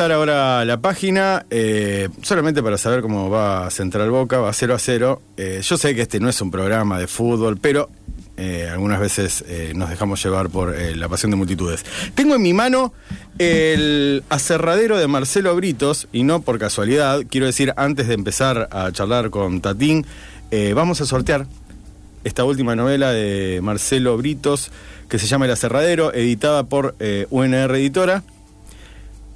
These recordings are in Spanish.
Ahora la página, eh, solamente para saber cómo va Central Boca, va 0 a 0. Eh, yo sé que este no es un programa de fútbol, pero eh, algunas veces nos dejamos llevar por la pasión de multitudes. Tengo en mi mano el aserradero de Marcelo Britos, y no por casualidad, quiero decir, antes de empezar a charlar con Tatín, vamos a sortear esta última novela de Marcelo Britos, que se llama El aserradero, editada por UNR Editora.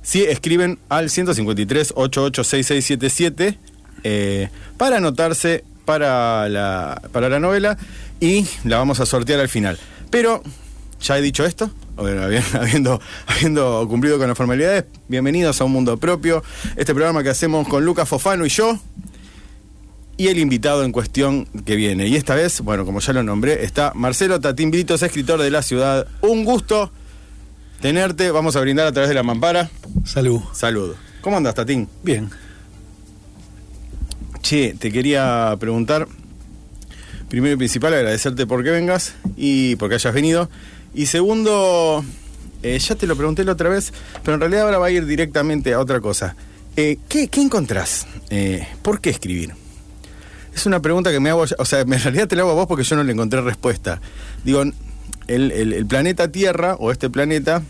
Sí, escriben al 153 886677 eh, para anotarse para la, para la novela y la vamos a sortear al final. Pero, ya he dicho esto, habiendo, habiendo cumplido con las formalidades, bienvenidos a Un Mundo Propio, este programa que hacemos con Lucas Fofano y yo, y el invitado en cuestión que viene. Y esta vez, bueno, como ya lo nombré, está Marcelo Tatín Britos, escritor de la ciudad. Un gusto tenerte, vamos a brindar a través de la mampara. Salud. Salud. ¿Cómo andas, Tatín? Bien. Che, te quería preguntar, primero y principal, agradecerte por que vengas y porque hayas venido. Y segundo, eh, ya te lo pregunté la otra vez, pero en realidad ahora va a ir directamente a otra cosa. Eh, ¿qué, qué encontrás? Eh, ¿Por qué escribir? Es una pregunta que me hago, o sea, en realidad te la hago a vos porque yo no le encontré respuesta. Digo, el, el- planeta Tierra, o este planeta,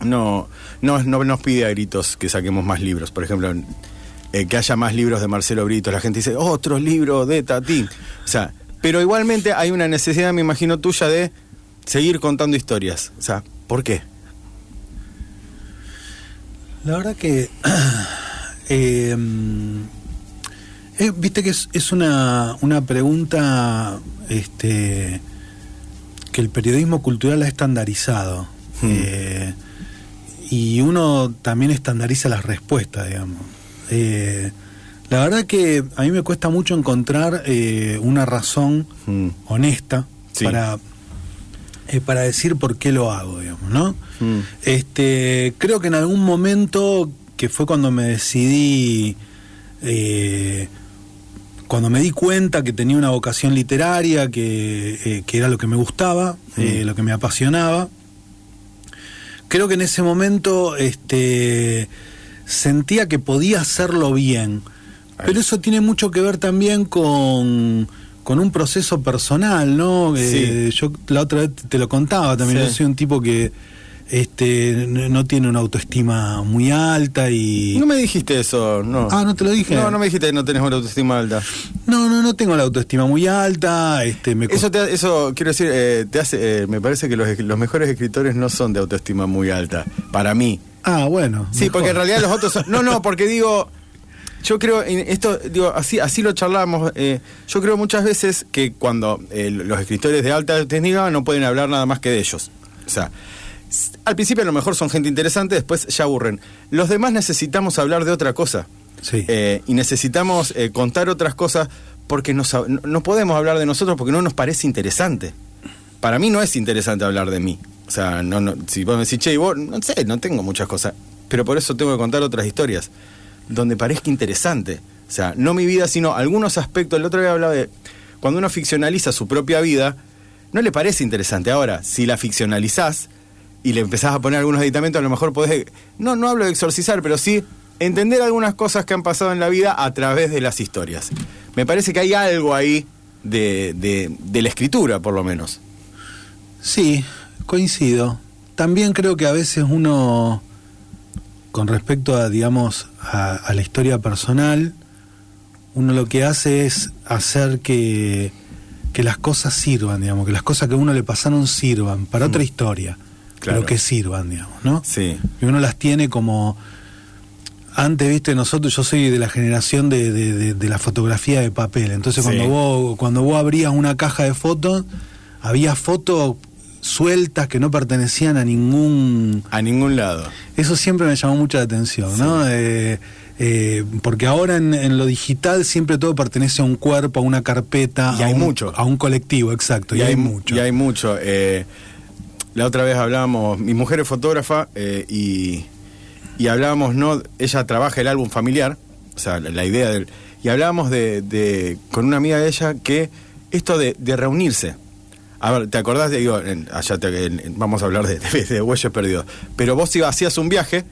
no, no, no nos pide a gritos que saquemos más libros. Por ejemplo, eh, que haya más libros de Marcelo Brito. La gente dice, otros libros de Tatín. O sea, pero igualmente hay una necesidad, me imagino, tuya de seguir contando historias. O sea, ¿por qué? La verdad que. eh, eh, Viste que es, es una, una pregunta este, que el periodismo cultural ha estandarizado. Hmm. Eh, y uno también estandariza las respuestas, digamos. Eh, la verdad que a mí me cuesta mucho encontrar eh, una razón Mm. honesta Sí. para, eh, para decir por qué lo hago, digamos, ¿no? Mm. Este, creo que en algún momento, que fue cuando me decidí, cuando me di cuenta que tenía una vocación literaria, que, eh, que era lo que me gustaba, eh, Mm. lo que me apasionaba, creo que en ese momento este, sentía que podía hacerlo bien. Pero eso tiene mucho que ver también con, con un proceso personal, ¿no? Eh, yo la otra vez te lo contaba también. Sí. Yo soy un tipo que este, no, tiene una autoestima muy alta y. No me dijiste eso, no. Ah, ¿no te lo dije? No, no me dijiste que no tenés una autoestima alta. No, no, no tengo la autoestima muy alta. Este, me Eso, te, eso quiero decir, eh, te hace, eh, me parece que los, los mejores escritores no son de autoestima muy alta, para mí. Ah, bueno. Sí, porque en realidad los otros son... No, no, porque digo, yo creo, en esto, digo, así, así lo charlamos, eh, yo creo muchas veces que cuando eh, los escritores de alta autoestima no pueden hablar nada más que de ellos. O sea, al principio a lo mejor son gente interesante, después ya aburren. Los demás necesitamos hablar de otra cosa. Sí. Eh, y necesitamos eh, contar otras cosas porque no, sab- no, no podemos hablar de nosotros porque no nos parece interesante. Para mí no es interesante hablar de mí. O sea, no, no, si vos me decís, che, y vos, no sé, no tengo muchas cosas. Pero por eso tengo que contar otras historias donde parezca interesante. O sea, no mi vida, sino algunos aspectos. El otro día hablaba de cuando uno ficcionaliza su propia vida, no le parece interesante. Ahora, si la ficcionalizás y le empezás a poner algunos aditamentos, a lo mejor podés, no, no hablo de exorcizar, pero sí entender algunas cosas que han pasado en la vida a través de las historias. Me parece que hay algo ahí de, de, de la escritura, por lo menos. Sí, Coincido. También creo que a veces uno, con respecto a, digamos, a, a la historia personal, uno lo que hace es hacer que, que las cosas sirvan, digamos, que las cosas que a uno le pasaron sirvan para otra historia, Claro. pero que sirvan, digamos, ¿no? Sí. Y uno las tiene como... Antes, viste, nosotros, yo soy de la generación de, de- de- de la fotografía de papel. Entonces, Sí. cuando vos cuando vos abrías una caja de fotos, había fotos sueltas que no pertenecían a ningún... A ningún lado. Eso siempre me llamó mucha atención, ¿no? Eh, eh, porque ahora en, en lo digital siempre todo pertenece a un cuerpo, a una carpeta, Y a hay un, mucho. a un colectivo, exacto. Y, hay, mucho. Y hay mucho. Eh, la otra vez hablábamos, mi mujer es fotógrafa eh, y, y hablábamos, ¿no? Ella trabaja el álbum familiar, o sea, la, la idea del. Y hablábamos de, de- con una amiga de ella que esto de, de reunirse. A ver, ¿te acordás? De, digo, en- allá te- en- vamos a hablar de, de, Huellas Perdidos. Pero vos ibas, hacías un viaje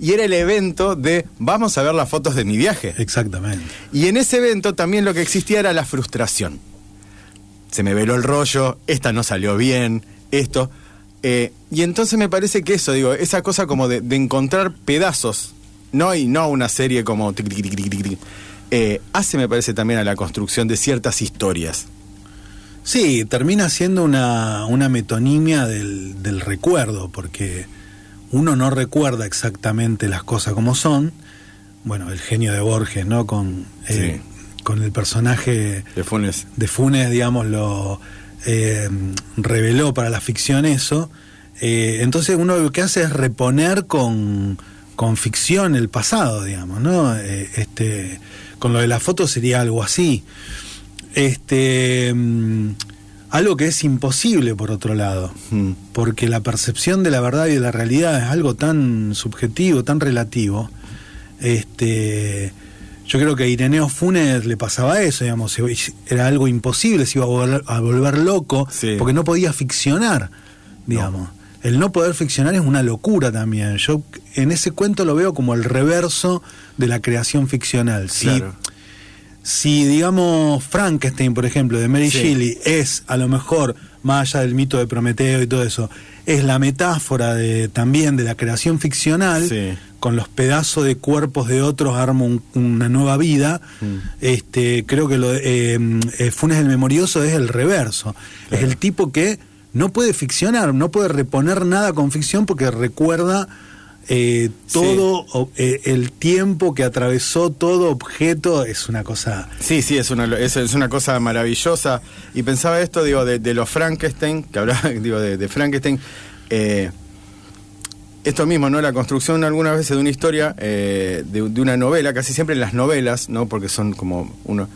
y era el evento de vamos a ver las fotos de mi viaje. Exactamente. Y en ese evento también lo que existía era la frustración. Se me veló el rollo, esta no salió bien, esto. Eh, y entonces me parece que eso, digo, esa cosa como de, de encontrar pedazos, no y no una serie como tic, tic, eh, hace, me parece, también a la construcción de ciertas historias. Sí, termina siendo una, una metonimia del, del recuerdo, porque uno no recuerda exactamente las cosas como son. Bueno, el genio de Borges, ¿no? Con, eh, con el personaje De Funes. de Funes, digamos, lo eh, reveló para la ficción eso. Eh, entonces uno lo que hace es reponer con, con ficción el pasado, digamos, ¿no? Eh, este, con lo de la foto sería algo así. Este, mm, algo que es imposible, por otro lado, Mm. porque la percepción de la verdad y de la realidad es algo tan subjetivo, tan relativo. Este, yo creo que a Ireneo Funes le pasaba eso, digamos, era algo imposible, se iba a volver, a volver loco, Sí. porque no podía ficcionar, digamos. El no poder ficcionar es una locura también. Yo en ese cuento lo veo como el reverso de la creación ficcional. Si, Claro. si digamos Frankenstein, por ejemplo, de Mary Sí. Shelley, es a lo mejor, más allá del mito de Prometeo y todo eso, es la metáfora de, también de la creación ficcional, Sí. Con los pedazos de cuerpos de otros arma un- una nueva vida, Mm. este, creo que lo eh, eh, Funes el Memorioso es el reverso. Claro. Es el tipo que no puede ficcionar, no puede reponer nada con ficción porque recuerda eh, todo eh, el tiempo que atravesó todo objeto, es una cosa... Sí, sí, es una, es, es una cosa maravillosa. Y pensaba esto, digo, de, de los Frankenstein, que hablaba, digo, de, de Frankenstein. eh, esto mismo, ¿no? La construcción algunas veces de una historia, eh, de, de una novela, casi siempre en las novelas, ¿no? Porque son como uno.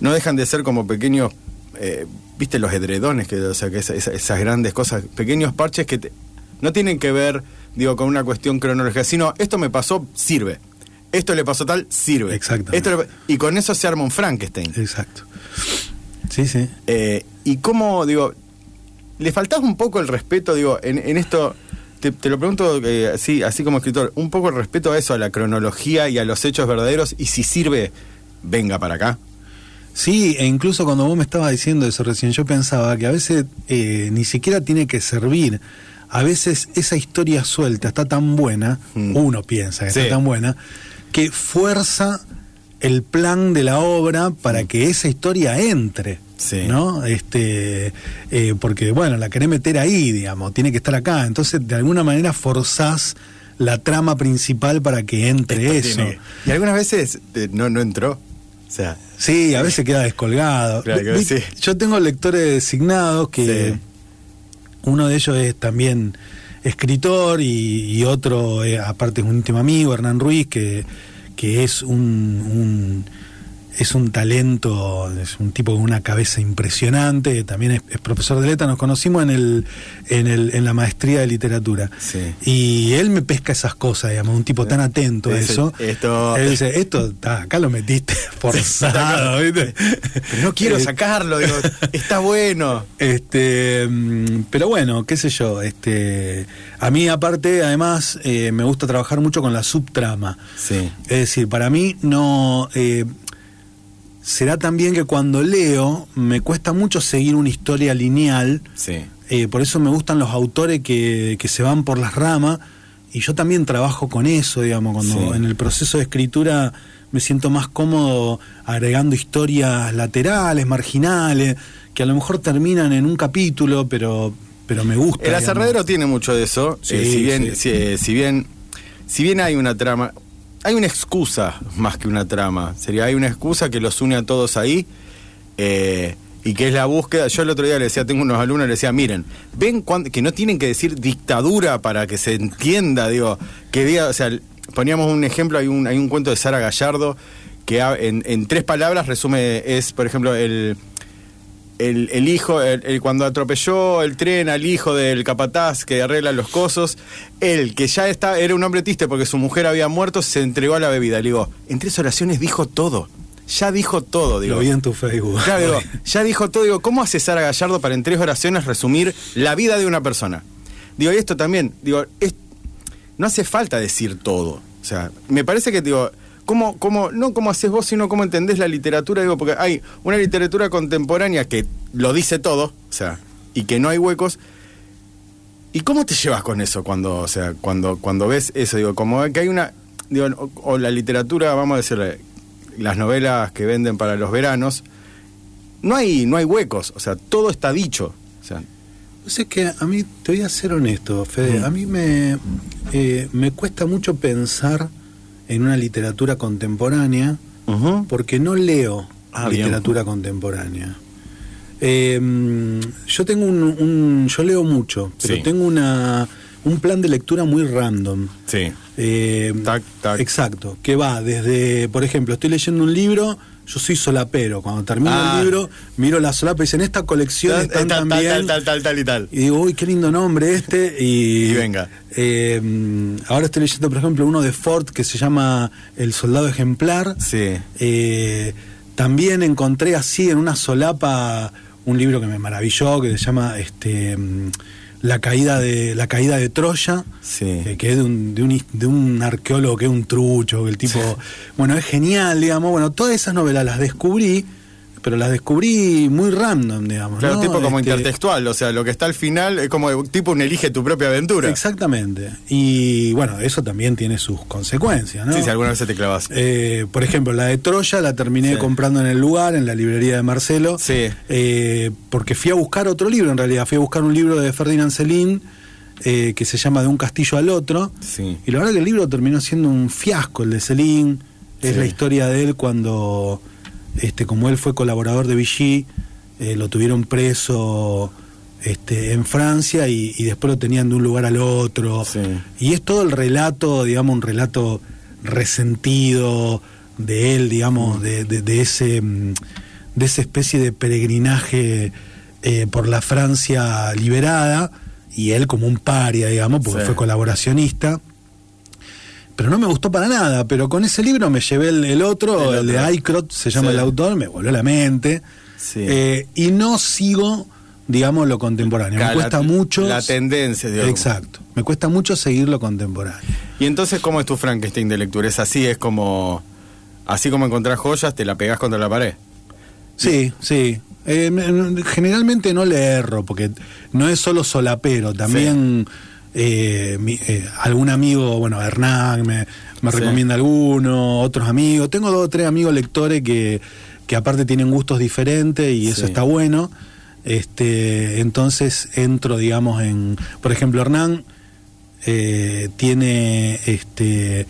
No dejan de ser como pequeños. eh, ¿Viste los edredones? Que, o sea, que esa- esa- esas grandes cosas, pequeños parches que te- no tienen que ver, digo, con una cuestión cronológica, sino esto me pasó, sirve. Esto le pasó tal, sirve. Le- y con eso se arma un Frankenstein. Exacto. Sí, sí. Eh, y cómo, digo, le faltaba un poco el respeto, digo, en, en esto, te, te lo pregunto eh, así, así como escritor, un poco respeto a eso, a la cronología y a los hechos verdaderos, y si sirve, venga para acá. Sí, e incluso cuando vos me estabas diciendo eso recién, yo pensaba que a veces eh, ni siquiera tiene que servir. A veces esa historia suelta está tan buena, Mm. uno piensa que Sí. está tan buena, que fuerza el plan de la obra para que esa historia entre. Sí. ¿No? Este, eh, porque, bueno, la querés meter ahí, digamos, tiene que estar acá. Entonces, de alguna manera forzás la trama principal para que entre Esto eso. tiene- Y algunas veces eh, no, no entró. O sea, Sí, a veces queda descolgado. Claro, que sí. Yo tengo lectores designados que Sí. uno de ellos es también escritor y, y otro, eh, aparte es un íntimo amigo, Hernán Ruiz, que, que es un, un- es un talento, es un tipo con una cabeza impresionante, también es, es profesor de letra, nos conocimos en el, en el, en la maestría de literatura. Sí. Y él me pesca esas cosas, digamos, un tipo tan atento a eso. esto- Él dice, esto está, acá lo metiste forzado, ¿viste? pero no quiero Eh, sacarlo, digo, está bueno. este, mm, pero bueno, qué sé yo, este, a mí aparte, además, eh, me gusta trabajar mucho con la subtrama. Sí. Es decir, para mí no eh, será también que cuando leo me cuesta mucho seguir una historia lineal. Sí. eh, por eso me gustan los autores que, que se van por las ramas, y yo también trabajo con eso, digamos, cuando Sí. en el proceso de escritura me siento más cómodo agregando historias laterales, marginales, que a lo mejor terminan en un capítulo, pero, pero me gusta. El aserradero tiene mucho de eso. Sí, eh, si bien, sí. si, eh, si bien, si bien hay una trama, hay una excusa más que una trama. Sería hay una excusa que los une a todos ahí. eh, y que es la búsqueda. Yo el otro día le decía, tengo unos alumnos, le decía, miren, ven cuán- que no tienen que decir dictadura para que se entienda, digo, que diga, o sea, poníamos un ejemplo, hay un, hay un cuento de Sara Gallardo que en tres palabras resume, es, por ejemplo, el, el, el hijo, el, el- cuando atropelló el tren al hijo del capataz que arregla los cosos, él, que ya está, era un hombre triste porque su mujer había muerto, se entregó a la bebida. Le digo, en tres oraciones dijo todo. Ya dijo todo, digo. Lo vi en tu Facebook. Claro, digo, ya dijo todo, digo, ¿cómo hace Sara Gallardo para en tres oraciones resumir la vida de una persona? Digo, y esto también, digo, es- no hace falta decir todo. O sea, me parece que, digo, ¿cómo, cómo, no cómo haces vos, sino cómo entendés la literatura? Digo, porque hay una literatura contemporánea que lo dice todo, o sea, y que no hay huecos. ¿Y cómo te llevas con eso cuando, o sea, cuando, cuando ves eso? Digo, como que hay una, digo, o, o la literatura, vamos a decirle, las novelas que venden para los veranos, no hay, no hay huecos, o sea, todo está dicho. O sea, es que a mí, te voy a ser honesto, Fede, a mí me, eh, me cuesta mucho pensar en una literatura contemporánea ujú. porque no leo Ah, bien. literatura contemporánea. Eh, yo tengo un, un- yo leo mucho, pero Sí. tengo una un plan de lectura muy random. sí. Eh, Tac, tac. Exacto, que va desde, por ejemplo, estoy leyendo un libro, yo soy solapero, cuando termino Ah. el libro, miro la solapa y dicen, esta colección Tal, están tal, también... tal, tal, tal, tal y tal. Y digo, uy, qué lindo nombre este. Y, Y venga. eh, ahora estoy leyendo, por ejemplo, uno de Ford que se llama El Soldado Ejemplar. Sí. Eh, también encontré así en una solapa un libro que me maravilló, que se llama este, La caída de la caída de Troya, Sí. eh, que es de un, de, un, de un arqueólogo que es un trucho, que el tipo, bueno, es genial, digamos. Bueno, todas esas novelas las descubrí, pero las descubrí muy random, digamos. Claro, ¿no? tipo como Este, intertextual, o sea, lo que está al final es como tipo un elige tu propia aventura. Exactamente. Y bueno, eso también tiene sus consecuencias, ¿no? Sí, si alguna vez te clavas. Eh, por ejemplo, la de Troya la terminé Sí. comprando en el lugar, en la librería de Marcelo. Sí. eh, porque fui a buscar otro libro, en realidad. Fui a buscar un libro de Ferdinand Celín eh, que se llama De un castillo al otro. Sí. Y la verdad que el libro terminó siendo un fiasco, el de Celín. Es Sí. la historia de él cuando, este, como él fue colaborador de Vichy, eh, lo tuvieron preso este, en Francia y, y después lo tenían de un lugar al otro. Sí. Y es todo el relato, digamos, un relato resentido de él, digamos, de, de- de ese mm, de esa especie de peregrinaje eh, por la Francia liberada y él como un paria, digamos, porque Sí. fue colaboracionista. Pero no me gustó para nada, pero con ese libro me llevé el, el otro, El el, de. Aycrot, se llama Sí. el autor, me voló la mente. Sí. Eh, y no sigo, digamos, lo contemporáneo. Me cuesta la- mucho. la tendencia, digamos. Exacto. Me cuesta mucho seguir lo contemporáneo. Y entonces, ¿cómo es tu Frankenstein de lectura? Es así, es como. Así como encontrás joyas, te la pegás contra la pared. Sí, sí. Eh, me- generalmente no le erro, porque no es solo solapero, también eh, mi- eh, algún amigo, bueno, Hernán me, me Sí. recomienda alguno, otros amigos. Tengo dos o tres amigos lectores que, que aparte tienen gustos diferentes y eso está bueno. Este, entonces entro, digamos, en. Por ejemplo, Hernán eh, tiene este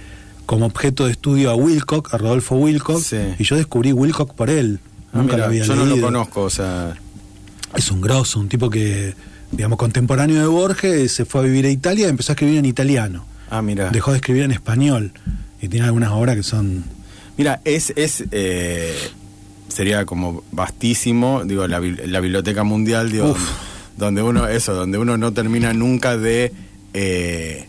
como objeto de estudio a Wilcock, a Rodolfo Wilcock, Sí. y yo descubrí Wilcock por él. Ah, Nunca mira, lo había yo no lo leído. conozco, o sea. Es un grosso, un tipo que, digamos, contemporáneo de Borges, se fue a vivir a Italia y empezó a escribir en italiano. Ah, mira. Dejó de escribir en español. Y tiene algunas obras que son. Mira, es. es eh, sería como vastísimo, digo, la, la biblioteca mundial, digo, Uf. donde uno, eso, donde uno no termina nunca de. eh,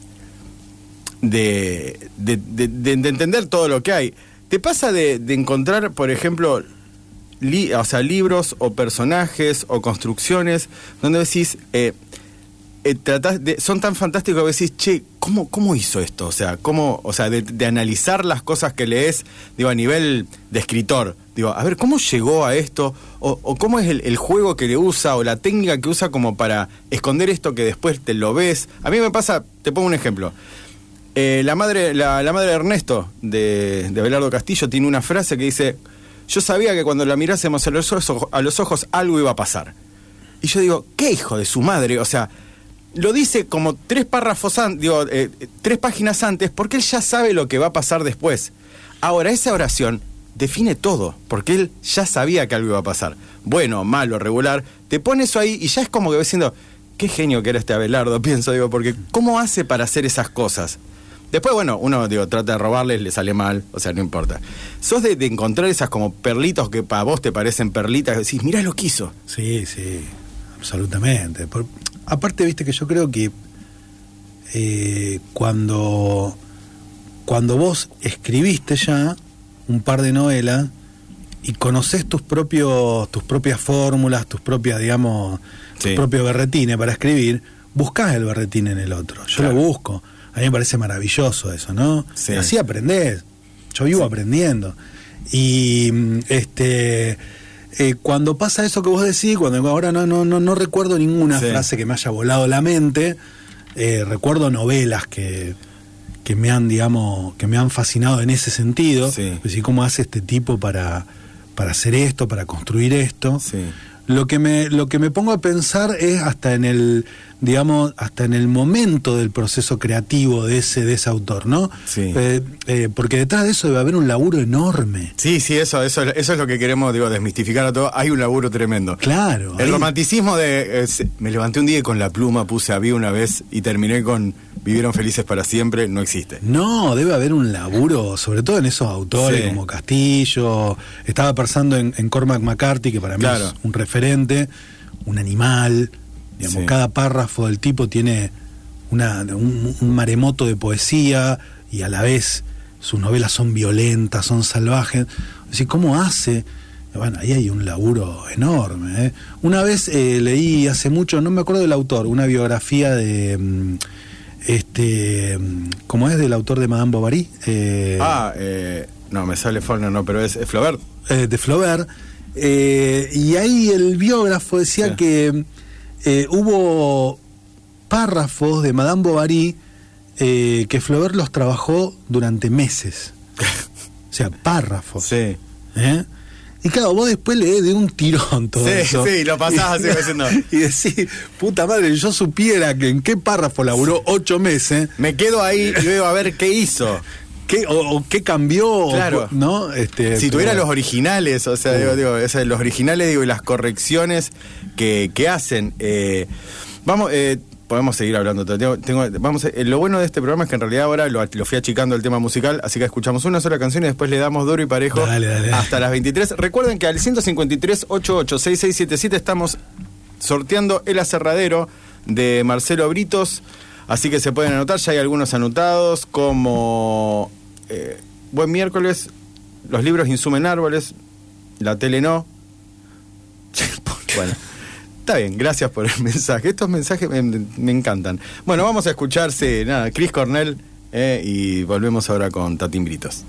de, de, de- de- de entender todo lo que hay. ¿Te pasa de encontrar, por ejemplo, o sea, libros o personajes o construcciones donde decís, eh, eh, son tan fantásticos que decís, che, ¿cómo, cómo hizo esto? O sea, ¿cómo, o sea de, analizar las cosas que lees, digo, a nivel de escritor. Digo, a ver, ¿cómo llegó a esto? O, cómo es el, juego que le usa o la técnica que usa como para esconder esto que después te lo ves. A mí me pasa, te pongo un ejemplo. Eh, la, madre, la, la madre de Ernesto, de, de Abelardo Castillo, tiene una frase que dice, yo sabía que cuando la mirásemos a los, ojos, algo iba a pasar. Y yo digo, ¿qué hijo de su madre? O sea, lo dice como tres párrafos antes, digo, eh, tres páginas antes, porque él ya sabe lo que va a pasar después. Ahora, esa oración define todo, porque él ya sabía que algo iba a pasar. Bueno, malo, regular, te pone eso ahí y ya es como que ves diciendo, qué genio que era este Abelardo, pienso, digo, porque ¿cómo hace para hacer esas cosas? Después, bueno, uno digo, trata de robarles, le sale mal, o sea, no importa. Sos de, de encontrar esas como perlitos que para vos te parecen perlitas, y decís, mirá lo que hizo. Sí, sí, absolutamente. Por- aparte, viste que yo creo que eh, cuando, cuando vos escribiste ya un par de novelas y conoces tus propios, tus propias fórmulas, tus propias, digamos, Sí. tus propios berretines para escribir, buscás el berretín en el otro. Yo Claro. lo busco. A mí me parece maravilloso eso, ¿no? Sí. Así aprendés. Yo vivo aprendiendo. Y mm, este eh, cuando pasa eso que vos decís, cuando ahora no, no, no, no recuerdo ninguna Sí. frase que me haya volado la mente, eh, recuerdo novelas que, que me han, digamos, que me han fascinado en ese sentido. Sí. Es decir, cómo hace este tipo para, para hacer esto, para construir esto. Sí. Lo que me, lo que me pongo a pensar es hasta en el, digamos, hasta en el momento del proceso creativo de ese, de ese autor, ¿no? Sí. Eh, eh, porque detrás de eso debe haber un laburo enorme. Sí, sí, eso, eso, eso es lo que queremos, digo, desmistificar a todo. Hay un laburo tremendo. Claro. El ahí- romanticismo de. eh, me levanté un día y con la pluma puse había una vez y terminé con Vivieron felices para siempre, no existe. No, debe haber un laburo, sobre todo en esos autores Sí. como Castillo. Estaba pensando en, en Cormac McCarthy, que para mí Claro. es un referente, un animal. Digamos, Sí. Cada párrafo del tipo tiene una, un, un maremoto de poesía y a la vez sus novelas son violentas, son salvajes. Es decir, ¿cómo hace? Bueno, ahí hay un laburo enorme. ¿eh? Una vez eh, leí hace mucho, no me acuerdo del autor, una biografía de. mm, este. mm, ¿Cómo es del autor de Madame Bovary? Eh, Ah, eh, no, me sale Faulkner, no, pero es, es Flaubert. de Flaubert. y ahí el biógrafo decía Sí. que eh, hubo párrafos de Madame Bovary eh, que Flaubert los trabajó durante meses. O sea, párrafos. Sí. ¿eh? Y claro, vos después lees de un tirón todo Sí, eso. sí, lo pasás así, diciendo. Y decís, puta madre, yo supiera que en qué párrafo laburó ocho meses, Me quedo ahí y veo a ver qué hizo. Qué, o, o qué cambió, Claro. ¿no? Este, Si pero- tuviera los originales, o sea, Uh. digo, digo, los originales digo, y las correcciones que, que hacen. eh, vamos, eh, podemos seguir hablando. Tengo, tengo- vamos, eh, lo bueno de este programa es que en realidad ahora lo, lo fui achicando el tema musical, así que escuchamos una sola canción y después le damos duro y parejo Dale, dale, dale. hasta las 23. Recuerden que al 153 886677 estamos sorteando el aserradero de Marcelo Britos. Así que se pueden anotar, ya hay algunos anotados, como eh, Buen miércoles, los libros insumen árboles, la tele no. bueno, está bien, gracias por el mensaje. Estos mensajes me, me encantan. Bueno, vamos a escucharse, nada, Chris Cornell, eh, y volvemos ahora con Tatín Britos.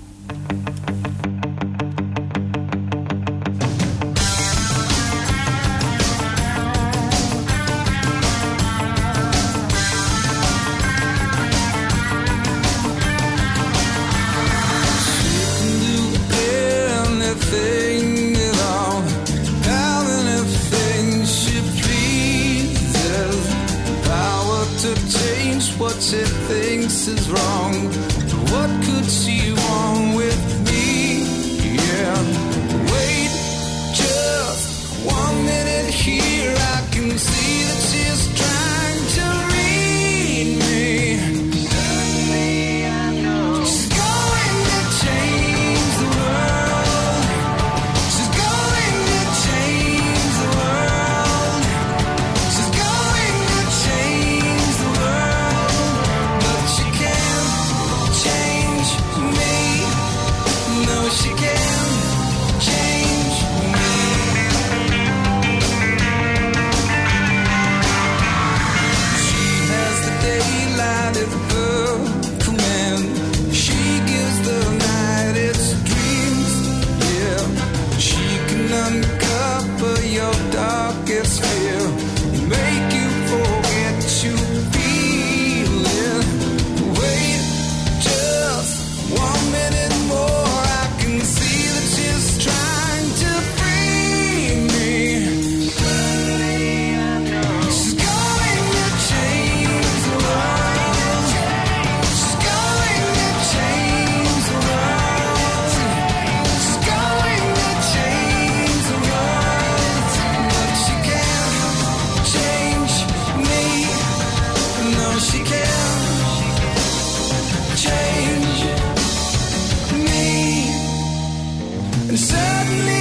Suddenly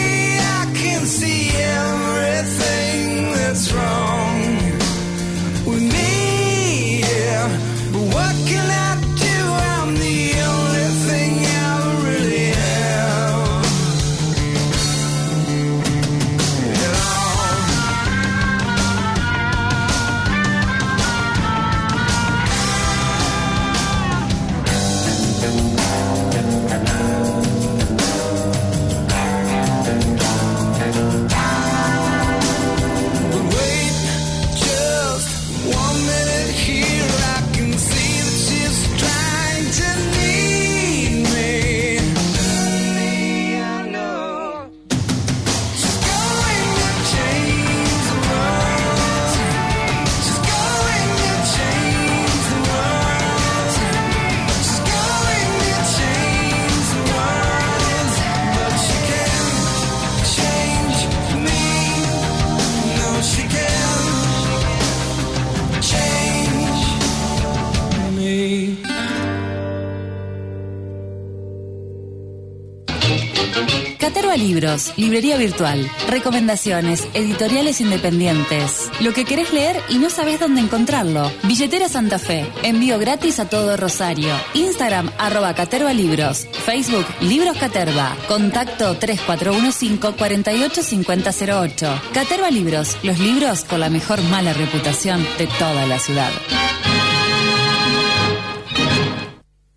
Librería virtual, recomendaciones, editoriales independientes, lo que querés leer y no sabés dónde encontrarlo. Billetera Santa Fe, envío gratis a todo Rosario. Instagram arroba Caterva Libros, Facebook Libros Caterva, contacto 3415 485008. Caterva Libros, los libros con la mejor mala reputación de toda la ciudad.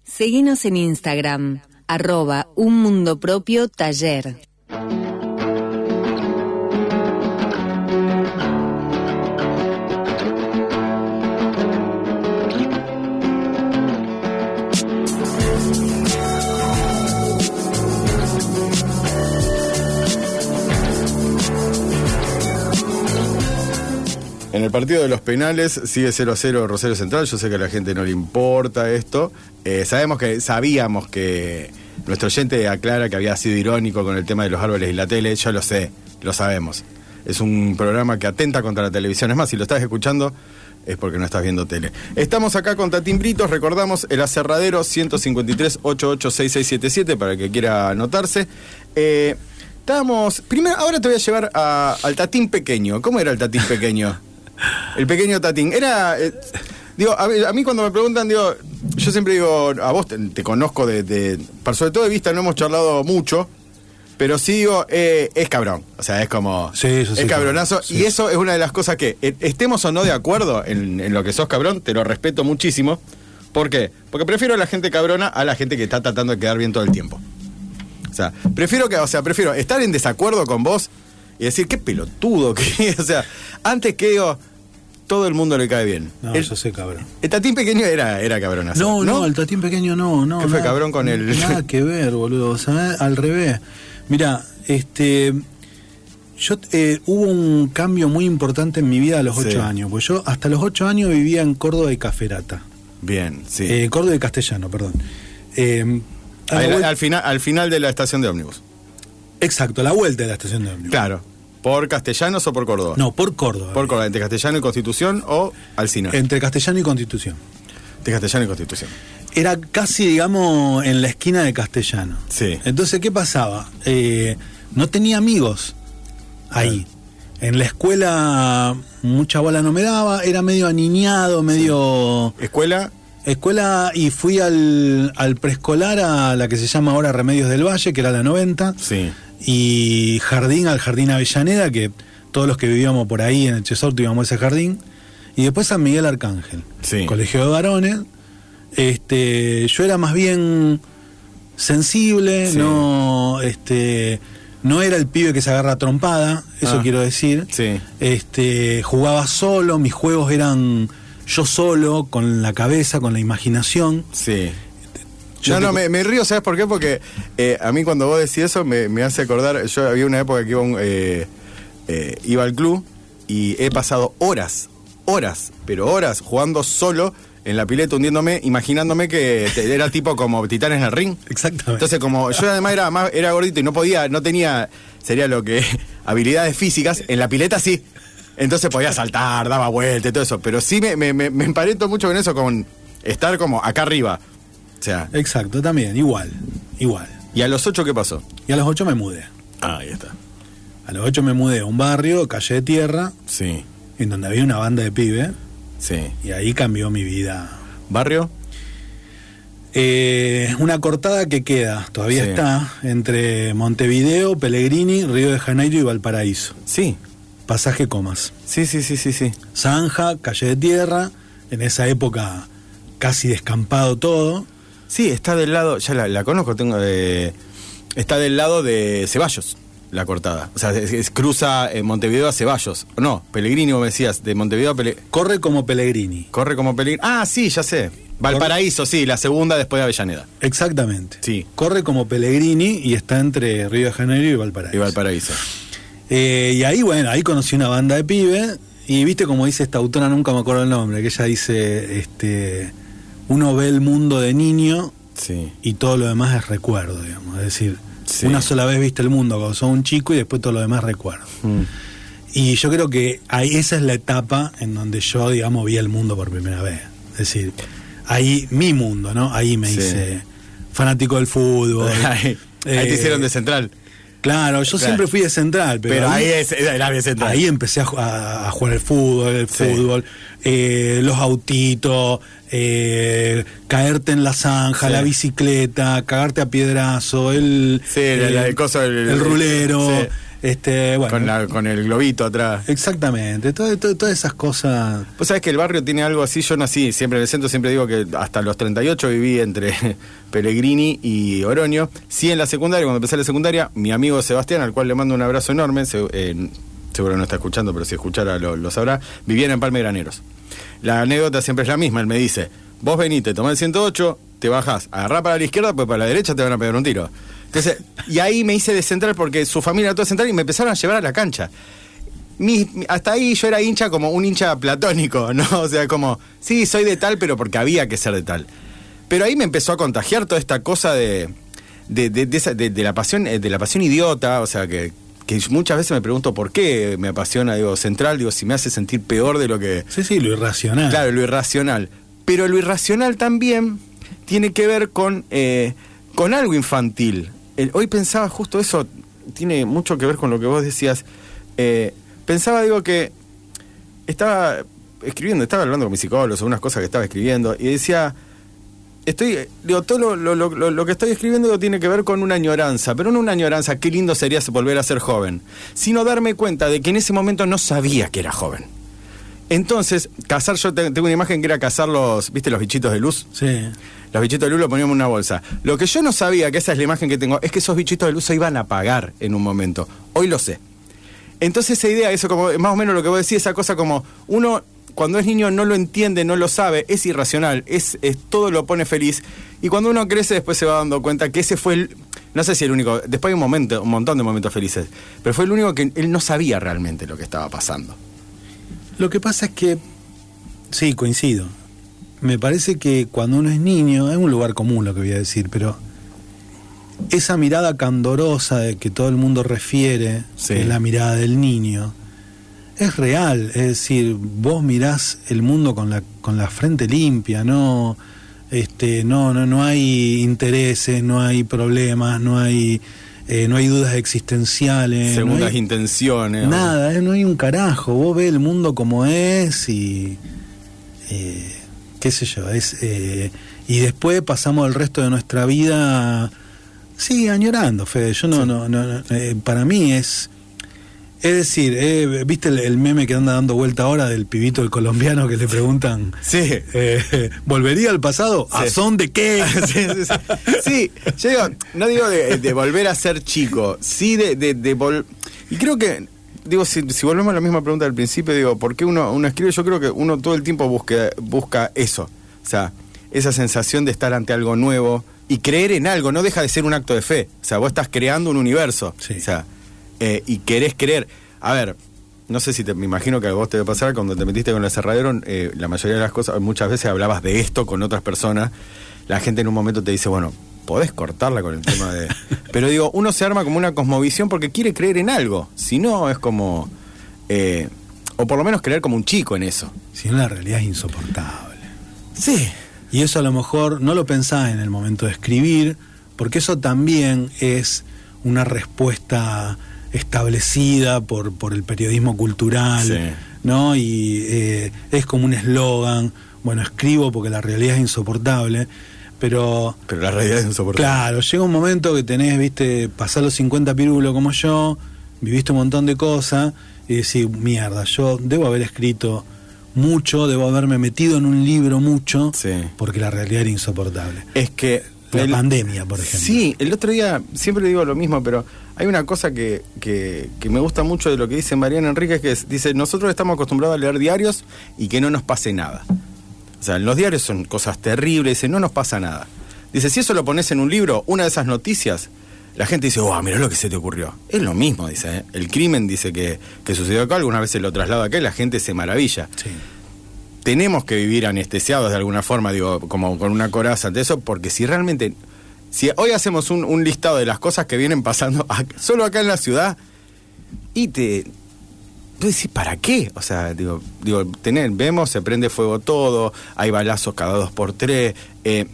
Seguinos en Instagram, arroba un mundo propio taller. El partido de los penales sigue 0 a 0 Rosario Central. Yo sé que a la gente no le importa esto. Eh, sabemos que, sabíamos que nuestro oyente aclara que había sido irónico con el tema de los árboles y la tele. Yo lo sé, lo sabemos. Es un programa que atenta contra la televisión. Es más, si lo estás escuchando, es porque no estás viendo tele. Estamos acá con Tatín Britos, recordamos el aserradero 153 886677 para el que quiera anotarse. Eh, estábamos. Primero, ahora te voy a llevar al Tatín pequeño. ¿Cómo era el Tatín pequeño? El pequeño Tatín. Era. eh, digo, a, mí cuando me preguntan, digo, yo siempre digo, a vos te, te conozco de, de- Por sobre todo de vista, no hemos charlado mucho. Pero sí digo, eh, es cabrón. O sea, es como. Sí, eso sí, es cabronazo. Sí. Y eso es una de las cosas que, eh, estemos o no de acuerdo en, en lo que sos cabrón, te lo respeto muchísimo. ¿Por qué? Porque prefiero a la gente cabrona a la gente que está tratando de quedar bien todo el tiempo. O sea, prefiero que, o sea, prefiero estar en desacuerdo con vos y decir qué pelotudo que, o sea, antes que digo, todo el mundo le cae bien. No, el, yo sé cabrón. el tatín pequeño era, era cabronazo. No, no, el tatín pequeño no, no. ¿Qué fue, nada- cabrón, con el- Nada que ver, boludo. O sea, al revés. Mira, este. Yo eh, hubo un cambio muy importante en mi vida a los Sí. ocho años. Pues yo hasta los ocho años vivía en Córdoba y Caferata. Bien, sí. Eh, Córdoba y Castellano, perdón. Eh, al, final, al final de la estación de ómnibus. Exacto, la vuelta de la estación de ómnibus. Claro. ¿Por Castellanos o por Córdoba? No, por Córdoba. Por Córdoba, entre Castellano y Constitución o Alcina. Entre Castellano y Constitución. Entre Castellano y Constitución. Era casi, digamos, en la esquina de Castellano. Sí. Entonces, ¿qué pasaba? Eh, no tenía amigos ahí. En la escuela mucha bola no me daba, era medio aniñado, medio... Escuela, Escuela y fui al, al preescolar a la que se llama ahora Remedios del Valle, que era la 90. sí. Y jardín al Jardín Avellaneda, que todos los que vivíamos por ahí en el Chesorto íbamos a ese jardín. Y después San Miguel Arcángel. Sí. Colegio de varones, Este, yo era más bien sensible, Sí. no, este, no era el pibe que se agarra a trompada, eso Ah. quiero decir. Sí. Este, jugaba solo, mis juegos eran yo solo, con la cabeza, con la imaginación. Sí. Yo no, te- no, me, me río, ¿sabes por qué? Porque eh, a mí cuando vos decís eso me, me hace acordar, yo había una época que iba, un, eh, eh, iba al club y he pasado horas, horas, pero horas jugando solo en la pileta hundiéndome, imaginándome que era tipo como titanes en el ring. Exactamente. Entonces como yo además era más era gordito y no podía, no tenía, sería lo que habilidades físicas, en la pileta sí. Entonces podía saltar, daba vueltas y todo eso. Pero sí me, me, me, me emparento mucho con eso, con estar como acá arriba. O sea, Exacto, también, igual, igual. ¿y a los ocho qué pasó? Y a los ocho me mudé. Ah, ahí está. A los ocho me mudé a un barrio, calle de tierra, Sí, en donde había una banda de pibe, sí. y ahí cambió mi vida. ¿Barrio? Eh, una cortada que queda, todavía Sí. está, entre Montevideo, Pellegrini, Río de Janeiro y Valparaíso. Sí, Pasaje Comas. sí, sí, sí, sí, sí. Zanja, calle de tierra, en esa época casi descampado todo. Sí, está del lado, ya la, la conozco, tengo de, está del lado de Ceballos, la cortada. O sea, es- es- cruza eh, Montevideo a Ceballos. No, Pellegrini, vos me decías, de Montevideo a Pellegrini. Corre como Pellegrini. Corre como Pellegrini. Ah, sí, ya sé. Valparaíso, sí, la segunda después de Avellaneda. Exactamente. Sí. Corre como Pellegrini y está entre Río de Janeiro y Valparaíso. Y Valparaíso. Eh, y ahí, bueno, ahí conocí una banda de pibe. Y viste como dice esta autora, nunca me acuerdo el nombre, que ella dice, este, uno ve el mundo de niño Sí. y todo lo demás es recuerdo, digamos. Es decir, Sí. una sola vez viste el mundo cuando sos un chico y después todo lo demás recuerdo. Mm. Y yo creo que ahí esa es la etapa en donde yo, digamos, vi el mundo por primera vez. Es decir, ahí mi mundo, ¿no? Ahí me Sí. hice fanático del fútbol. ahí, ahí te hicieron de central. Claro, yo Claro. siempre fui de central, pero, Pero, ahí es el área central. Ahí empecé a, ju- a- a jugar el fútbol, el Sí. fútbol, eh, los autitos, eh, caerte en la zanja, Sí. la bicicleta, cagarte a piedrazo, el, Sí, el coso del- el rulero, sí. Este, bueno, con, la- con el globito atrás. exactamente, todo- todo- todas esas cosas. Vos sabés que el barrio tiene algo así, yo nací siempre en el centro, siempre digo que hasta los 38 viví entre Pellegrini y Oroño. Sí, en la secundaria, cuando empecé la secundaria, mi amigo Sebastián, al cual le mando un abrazo enorme, se- eh, seguro no está escuchando, pero si escuchara lo, lo sabrá, vivía en Palme Graneros. La anécdota siempre es la misma, él me dice, vos venite, tomá el 108, te bajás, agarrá para la izquierda, pues para la derecha te van a pegar un tiro. Entonces, y ahí me hice de central porque su familia era toda central y me empezaron a llevar a la cancha mi- hasta ahí yo era hincha como un hincha platónico, ¿no? O sea, como, sí, soy de tal, pero porque había que ser de tal. Pero ahí me empezó a contagiar toda esta cosa de, de, de- de esa- de- de la pasión, eh, de la pasión idiota, o sea, que, que muchas veces me pregunto por qué me apasiona, digo, central, digo, si me hace sentir peor de lo que... Sí, sí, lo irracional. Claro, lo irracional. Pero lo irracional también tiene que ver con, eh, con algo infantil. Hoy pensaba justo eso, tiene mucho que ver con lo que vos decías. Eh, pensaba, digo, que estaba escribiendo, estaba hablando con mi psicólogo sobre unas cosas que estaba escribiendo y decía, estoy, digo, todo lo, que estoy escribiendo tiene que ver con una añoranza, pero no una añoranza, qué lindo sería volver a ser joven, sino darme cuenta de que en ese momento no sabía que era joven. Entonces, cazar, yo te- tengo una imagen que era cazar los, ¿viste los bichitos de luz? Sí. Los bichitos de luz lo poníamos en una bolsa. Lo que yo no sabía, que esa es la imagen que tengo, es que esos bichitos de luz se iban a apagar en un momento. Hoy lo sé. Entonces esa idea, eso como más o menos lo que vos decís, esa cosa como uno cuando es niño no lo entiende, no lo sabe, es irracional, es, es- todo lo pone feliz. Y cuando uno crece después se va dando cuenta que ese fue el, no sé si el único, después hay un momento, un montón de momentos felices, pero fue el único que él no sabía realmente lo que estaba pasando. Lo que pasa es que, sí, coincido. Me parece que cuando uno es niño, es un lugar común lo que voy a decir, pero esa mirada candorosa de que todo el mundo refiere, Sí. que es la mirada del niño, es real. Es decir, vos mirás el mundo con la, con la frente limpia, no, este, no, no, no hay intereses, no hay problemas, no hay, eh, no hay dudas existenciales. no Segundas hay- intenciones. Nada, eh, no hay un carajo. Vos ves el mundo como es y. eh, qué sé yo, es. eh, y después pasamos el resto de nuestra vida. Sí, añorando, Fede. Yo no, no, no, no, eh, para mí es. Es decir, eh, ¿viste el, el meme que anda dando vuelta ahora del pibito del colombiano que le preguntan? Sí. eh, ¿Volvería al pasado? ¿A son de qué? sí, sí, sí. Sí, yo digo, no digo de, de volver a ser chico, sí de, de, de vol- Y creo que, digo, si, si volvemos a la misma pregunta del principio, digo, ¿por qué uno, uno escribe? Yo creo que uno todo el tiempo busca, busca eso. O sea, esa sensación de estar ante algo nuevo y creer en algo, no deja de ser un acto de fe. O sea, vos estás creando un universo. O sea, eh, y querés creer. A ver, no sé si te, me imagino que a vos te debe pasar cuando te metiste con el cerradero, eh, la mayoría de las cosas, muchas veces hablabas de esto con otras personas, la gente en un momento te dice, bueno, podés cortarla con el tema de... Pero digo, uno se arma como una cosmovisión porque quiere creer en algo, si no es como... eh, o por lo menos creer como un chico en eso. Si no, la realidad es insoportable. Sí. Y eso a lo mejor no lo pensás en el momento de escribir, porque eso también es una respuesta establecida por, por el periodismo cultural, Sí. ¿no? Y eh, es como un eslogan, bueno, escribo porque la realidad es insoportable, pero Pero la realidad es insoportable. Claro, llega un momento que tenés, viste, pasar los 50 pirulos como yo, viviste un montón de cosas y decís, mierda, yo debo haber escrito mucho, debo haberme metido en un libro mucho, Sí. porque la realidad era insoportable. Es que... La el- pandemia, por ejemplo. Sí, el otro día siempre digo lo mismo, pero hay una cosa que, que, que me gusta mucho de lo que dice Mariana Enríquez, que es- dice, nosotros estamos acostumbrados a leer diarios y que no nos pase nada. O sea, los diarios son cosas terribles, dice, no nos pasa nada. Dice, si eso lo pones en un libro, una de esas noticias, la gente dice, oh, mirá lo que se te ocurrió. Es lo mismo, dice, ¿eh? el crimen dice que, que sucedió acá, algunas veces lo traslado acá y la gente se maravilla Sí. tenemos que vivir anestesiados de alguna forma, digo, como con una coraza de eso, porque si realmente, si hoy hacemos un, listado de las cosas que vienen pasando solo acá en la ciudad, y te... Tú decís, ¿para qué? O sea, digo, digo tener, vemos, se prende fuego todo, hay balazos cada dos por tres, eh,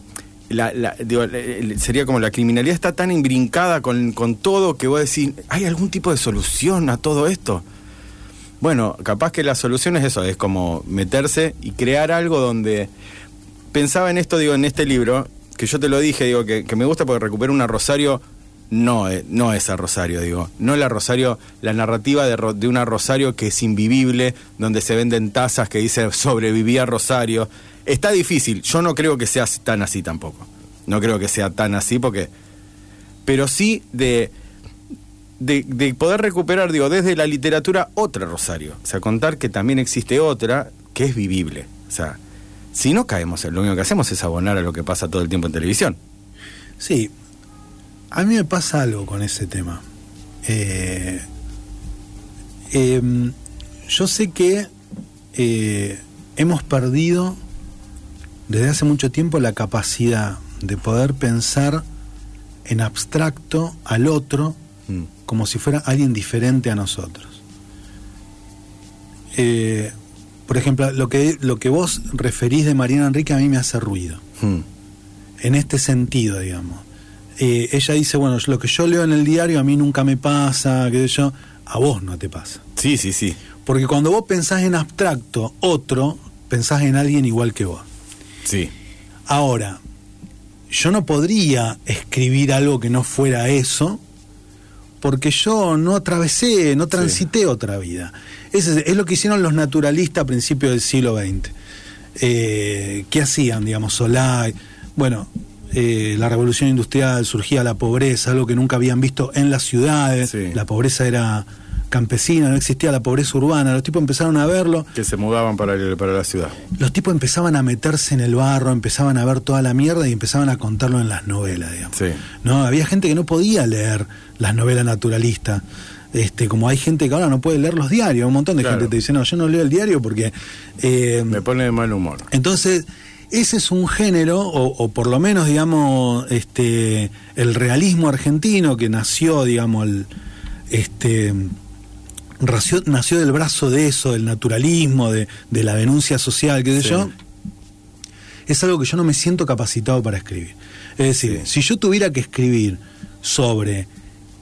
digo, sería como la criminalidad está tan imbrincada con, con todo que vos decís, ¿hay algún tipo de solución a todo esto? Bueno, capaz que la solución es eso, es como meterse y crear algo donde pensaba en esto, digo, en este libro, que yo te lo dije, digo, que, me gusta porque recupera una Rosario, no, no esa Rosario, digo, no la Rosario, la narrativa de, de una Rosario que es invivible, donde se venden tazas que dice sobrevivía Rosario. Está difícil, yo no creo que sea tan así tampoco. No creo que sea tan así porque... Pero sí de de, de poder recuperar, digo, desde la literatura otra Rosario. O sea, contar que también existe otra que es vivible. O sea, si no caemos, lo único que hacemos es abonar a lo que pasa todo el tiempo en televisión. Sí, a mí me pasa algo con ese tema. Eh, em, yo sé que eh, hemos perdido desde hace mucho tiempo la capacidad de poder pensar en abstracto al otro Mm. como si fuera alguien diferente a nosotros. Eh, por ejemplo, lo que, lo que vos referís de Mariana Enrique a mí me hace ruido Mm. en este sentido, digamos. Eh, ella dice, bueno, lo que yo leo en el diario a mí nunca me pasa, qué sé yo, a vos no te pasa. Sí, sí, sí. Porque cuando vos pensás en abstracto, otro, pensás en alguien igual que vos. Sí. Ahora, yo no podría escribir algo que no fuera eso, porque yo no atravesé, no transité otra vida. Es lo que hicieron los naturalistas a principios del siglo XX. Eh, ¿Qué hacían, digamos, Solay? Bueno, eh, la revolución industrial, surgía la pobreza, algo que nunca habían visto en las ciudades. Sí. La pobreza era campesina, no existía la pobreza urbana. Los tipos empezaron a verlo Que se mudaban para, el- para la ciudad. los tipos empezaban a meterse en el barro, empezaban a ver toda la mierda y empezaban a contarlo en las novelas, digamos. Sí. No, había gente que no podía leer las novelas naturalistas. Este, como hay gente que ahora no puede leer los diarios, un montón de Claro. gente te dice, no, yo no leo el diario porque... eh, Me pone de mal humor. entonces, ese es un género, o, o por lo menos, digamos, este, el realismo argentino que nació, digamos, el, este, ració- nació del brazo de eso, del naturalismo, de, de la denuncia social, qué sé Sí. yo, es algo que yo no me siento capacitado para escribir. Es decir, Sí. si yo tuviera que escribir sobre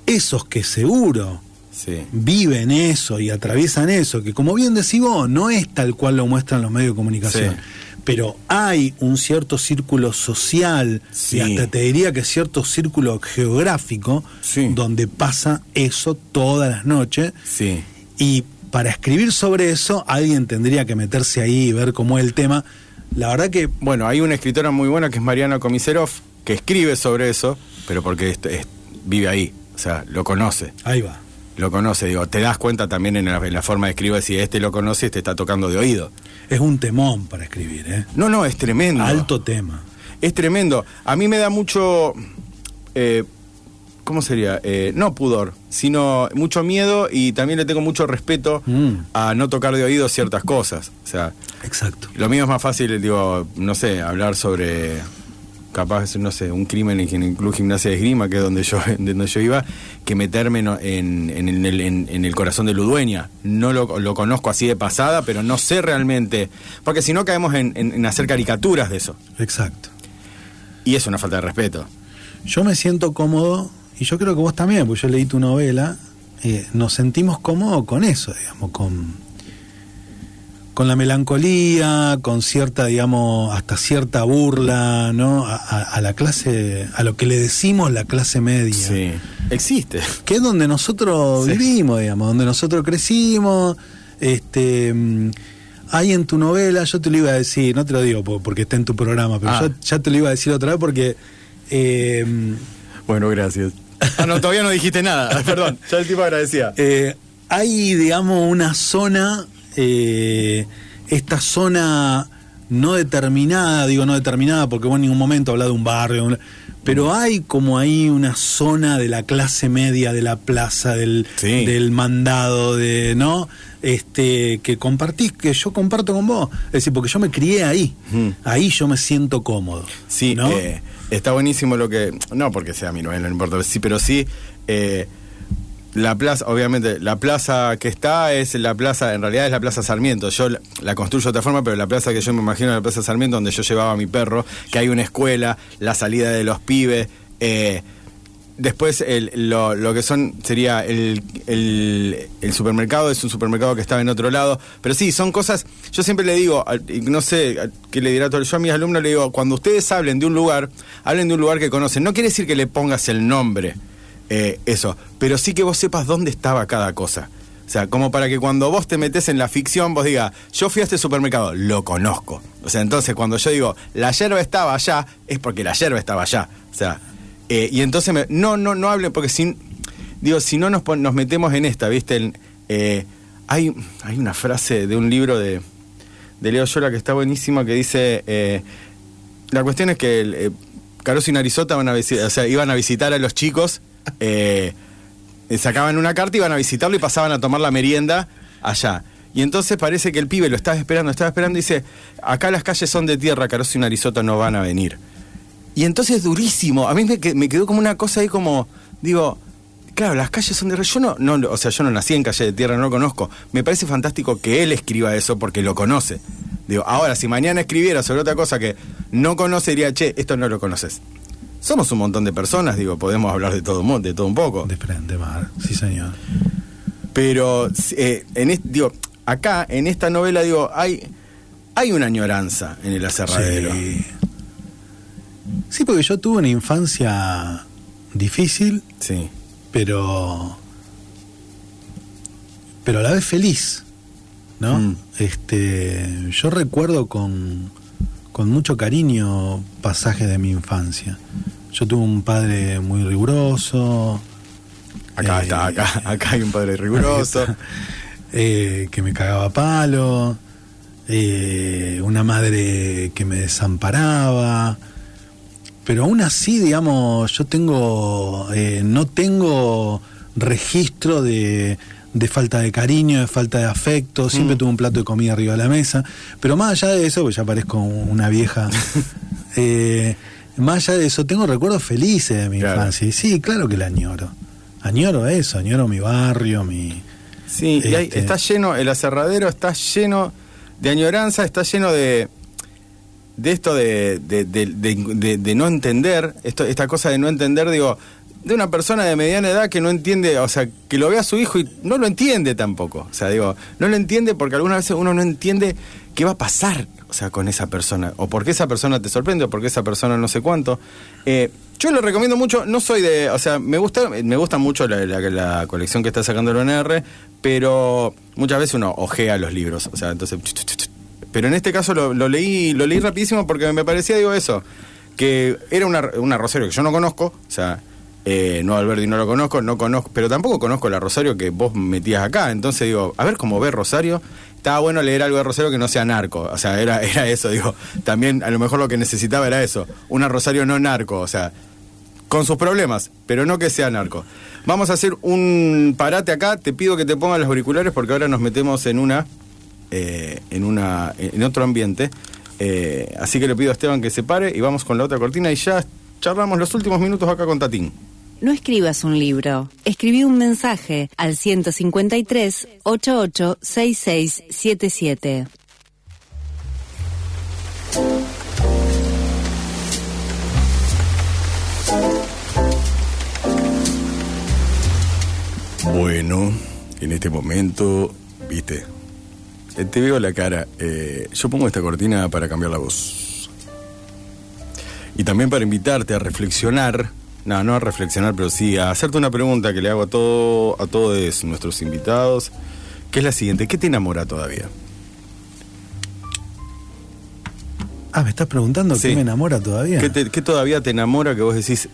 esos que seguro Sí. viven eso y atraviesan eso, que como bien decís vos, no es tal cual lo muestran los medios de comunicación. Sí. pero hay un cierto círculo social, Sí. y hasta te diría que cierto círculo geográfico, Sí. donde pasa eso todas las noches. Sí. Y para escribir sobre eso, alguien tendría que meterse ahí y ver cómo es el tema. La verdad que Bueno, hay una escritora muy buena que es Mariana Komiserov, que escribe sobre eso, pero porque est- est- vive ahí, o sea, lo conoce. ahí va. Lo conoce, digo, te das cuenta también en la, en la forma de escribir si este lo conoce, este está tocando de oído. Es un temón para escribir, ¿eh? No, no, es tremendo. Alto tema. Es tremendo. A mí me da mucho. eh, ¿Cómo sería? Eh, no pudor, sino mucho miedo y también le tengo mucho respeto Mm. a no tocar de oído ciertas cosas. O sea, Exacto. lo mío es más fácil, digo, no sé, hablar sobre. Capaz, no sé, un crimen en el Club Gimnasia de Esgrima, que es donde yo, donde yo iba, que meterme en, en- en el, en- en el corazón de Ludueña. No lo, lo conozco así de pasada, pero no sé realmente. Porque si no caemos en hacer caricaturas de eso. Exacto. Y es una falta de respeto. Yo me siento cómodo, y yo creo que vos también, porque yo leí tu novela, eh, nos sentimos cómodos con eso, digamos, con, con la melancolía, con cierta, digamos, hasta cierta burla, ¿no? A, a- a la clase, a lo que le decimos la clase media. Sí. Existe. que es donde nosotros Sí. vivimos, digamos, donde nosotros crecimos. Este, mm, hay en tu novela, yo te lo iba a decir, no te lo digo po- porque está en tu programa, pero Ah. yo ya te lo iba a decir otra vez porque eh, Bueno, gracias. Ah, no, todavía no dijiste nada. Perdón, ya el tipo agradecía. eh, hay, digamos, una zona, eh, esta zona no determinada, digo no determinada porque vos en ningún momento hablas de un barrio, pero hay como ahí una zona de la clase media, de la plaza, del, Sí. del mandado, de, ¿no? Este, que compartís, que yo comparto con vos. Es decir, porque yo me crié ahí. Ujú. Ahí yo me siento cómodo. Sí, ¿no? eh, está buenísimo lo que. No porque sea mi novela, no importa. Sí, pero sí. eh, la plaza, obviamente, la plaza que está es la plaza, en realidad es la Plaza Sarmiento. Yo la, construyo de otra forma, pero la plaza que yo me imagino es la Plaza Sarmiento, donde yo llevaba a mi perro, que hay una escuela, la salida de los pibes. eh, Después el- lo, lo que son sería el, el- supermercado, es un supermercado que estaba en otro lado. Pero sí, son cosas, yo siempre le digo, no sé qué le dirá todo, yo a mis alumnos le digo, cuando ustedes hablen de un lugar, hablen de un lugar que conocen. No quiere decir que le pongas el nombre, eh, eso, pero sí que vos sepas dónde estaba cada cosa. O sea, como para que cuando vos te metes en la ficción, vos digas, yo fui a este supermercado, lo conozco. O sea, entonces cuando yo digo, la yerba estaba allá, es porque la yerba estaba allá. O sea, eh, y entonces, me- no, no, no hablen, porque si, digo, si no nos, nos metemos en esta, ¿viste? Eh, hay, hay una frase de un libro de, de Leo Yola que está buenísima que dice, la cuestión es que el, Caruso y Narizota van a o sea, iban a visitar a los chicos, eh, sacaban una carta, iban a visitarlo y pasaban a tomar la merienda allá. Y entonces parece que el pibe lo estaba esperando, estaba esperando y dice, acá las calles son de tierra, Caruso y Narizota no van a venir. Y entonces durísimo, a mí me, me quedó como una cosa ahí como, digo, claro, las calles son de tierra, yo no, no, o sea, yo no nací en calle de tierra, no lo conozco. Me parece fantástico que él escriba eso porque lo conoce. Digo, ahora, si mañana escribiera sobre otra cosa que no conoce, diría, che, esto no lo conoces. Somos un montón de personas, digo, podemos hablar de todo, de todo un poco. De frente, Mar. Sí, señor. Pero eh, en est- digo, acá, en esta novela, digo, hay, hay una añoranza en el aserradero. Sí. Sí, porque yo tuve una infancia difícil, Sí. pero pero a la vez feliz, ¿no? Mm. Este, yo recuerdo con con mucho cariño pasajes de mi infancia. Yo tuve un padre muy riguroso. Acá eh, está, acá, acá hay un padre riguroso. eh, que me cagaba a palo, eh, una madre que me desamparaba, pero aún así, digamos, yo tengo, eh, no tengo registro de, de falta de cariño, de falta de afecto, siempre Mm. tuve un plato de comida arriba de la mesa, pero más allá de eso, pues ya parezco una vieja, eh, más allá de eso, tengo recuerdos felices de mi Claro. infancia, y sí, claro que la añoro, añoro eso, añoro mi barrio, mi... Sí, y hay- Este- está lleno, el aserradero está lleno de añoranza, está lleno de de esto de, de, de- de- de- de no entender, esto, esta cosa de no entender, digo, de una persona de mediana edad que no entiende, o sea, que lo ve a su hijo y no lo entiende tampoco. O sea, digo, no lo entiende porque algunas veces uno no entiende qué va a pasar, o sea, con esa persona. O por qué esa persona te sorprende, o por qué esa persona no sé cuánto. Eh, yo lo recomiendo mucho, no soy de, o sea, me gusta, me gusta mucho la colección que está sacando el ONR, pero muchas veces uno ojea los libros, o sea, entonces... Pero en este caso lo, lo leí, lo leí rapidísimo porque me parecía, digo, eso, que era una, una Rosario que yo no conozco, o sea, eh, no Alberti no lo conozco, no conozco, pero tampoco conozco la Rosario que vos metías acá. Entonces digo, a ver cómo ve Rosario. Estaba bueno leer algo de Rosario que no sea narco. O sea, era, era eso, digo. También a lo mejor lo que necesitaba era eso. Una Rosario no narco, o sea, con sus problemas, pero no que sea narco. Vamos a hacer un parate acá. Te pido que te pongas los auriculares porque ahora nos metemos en una, eh, en una, en otro ambiente. Eh, así que le pido a Esteban que se pare y vamos con la otra cortina y ya charlamos los últimos minutos acá con Tatín. No escribas un libro, escribí un mensaje al 153 88 6677. Bueno, en este momento, viste, eh, te veo la cara. Eh, yo pongo esta cortina para cambiar la voz. Y también para invitarte a reflexionar, no, no a reflexionar, pero sí a hacerte una pregunta que le hago a, todo, a todos nuestros invitados, que es la siguiente, ¿qué te enamora todavía? Ah, me estás preguntando Sí. qué me enamora todavía. ¿Qué, te- qué todavía te enamora que vos decís?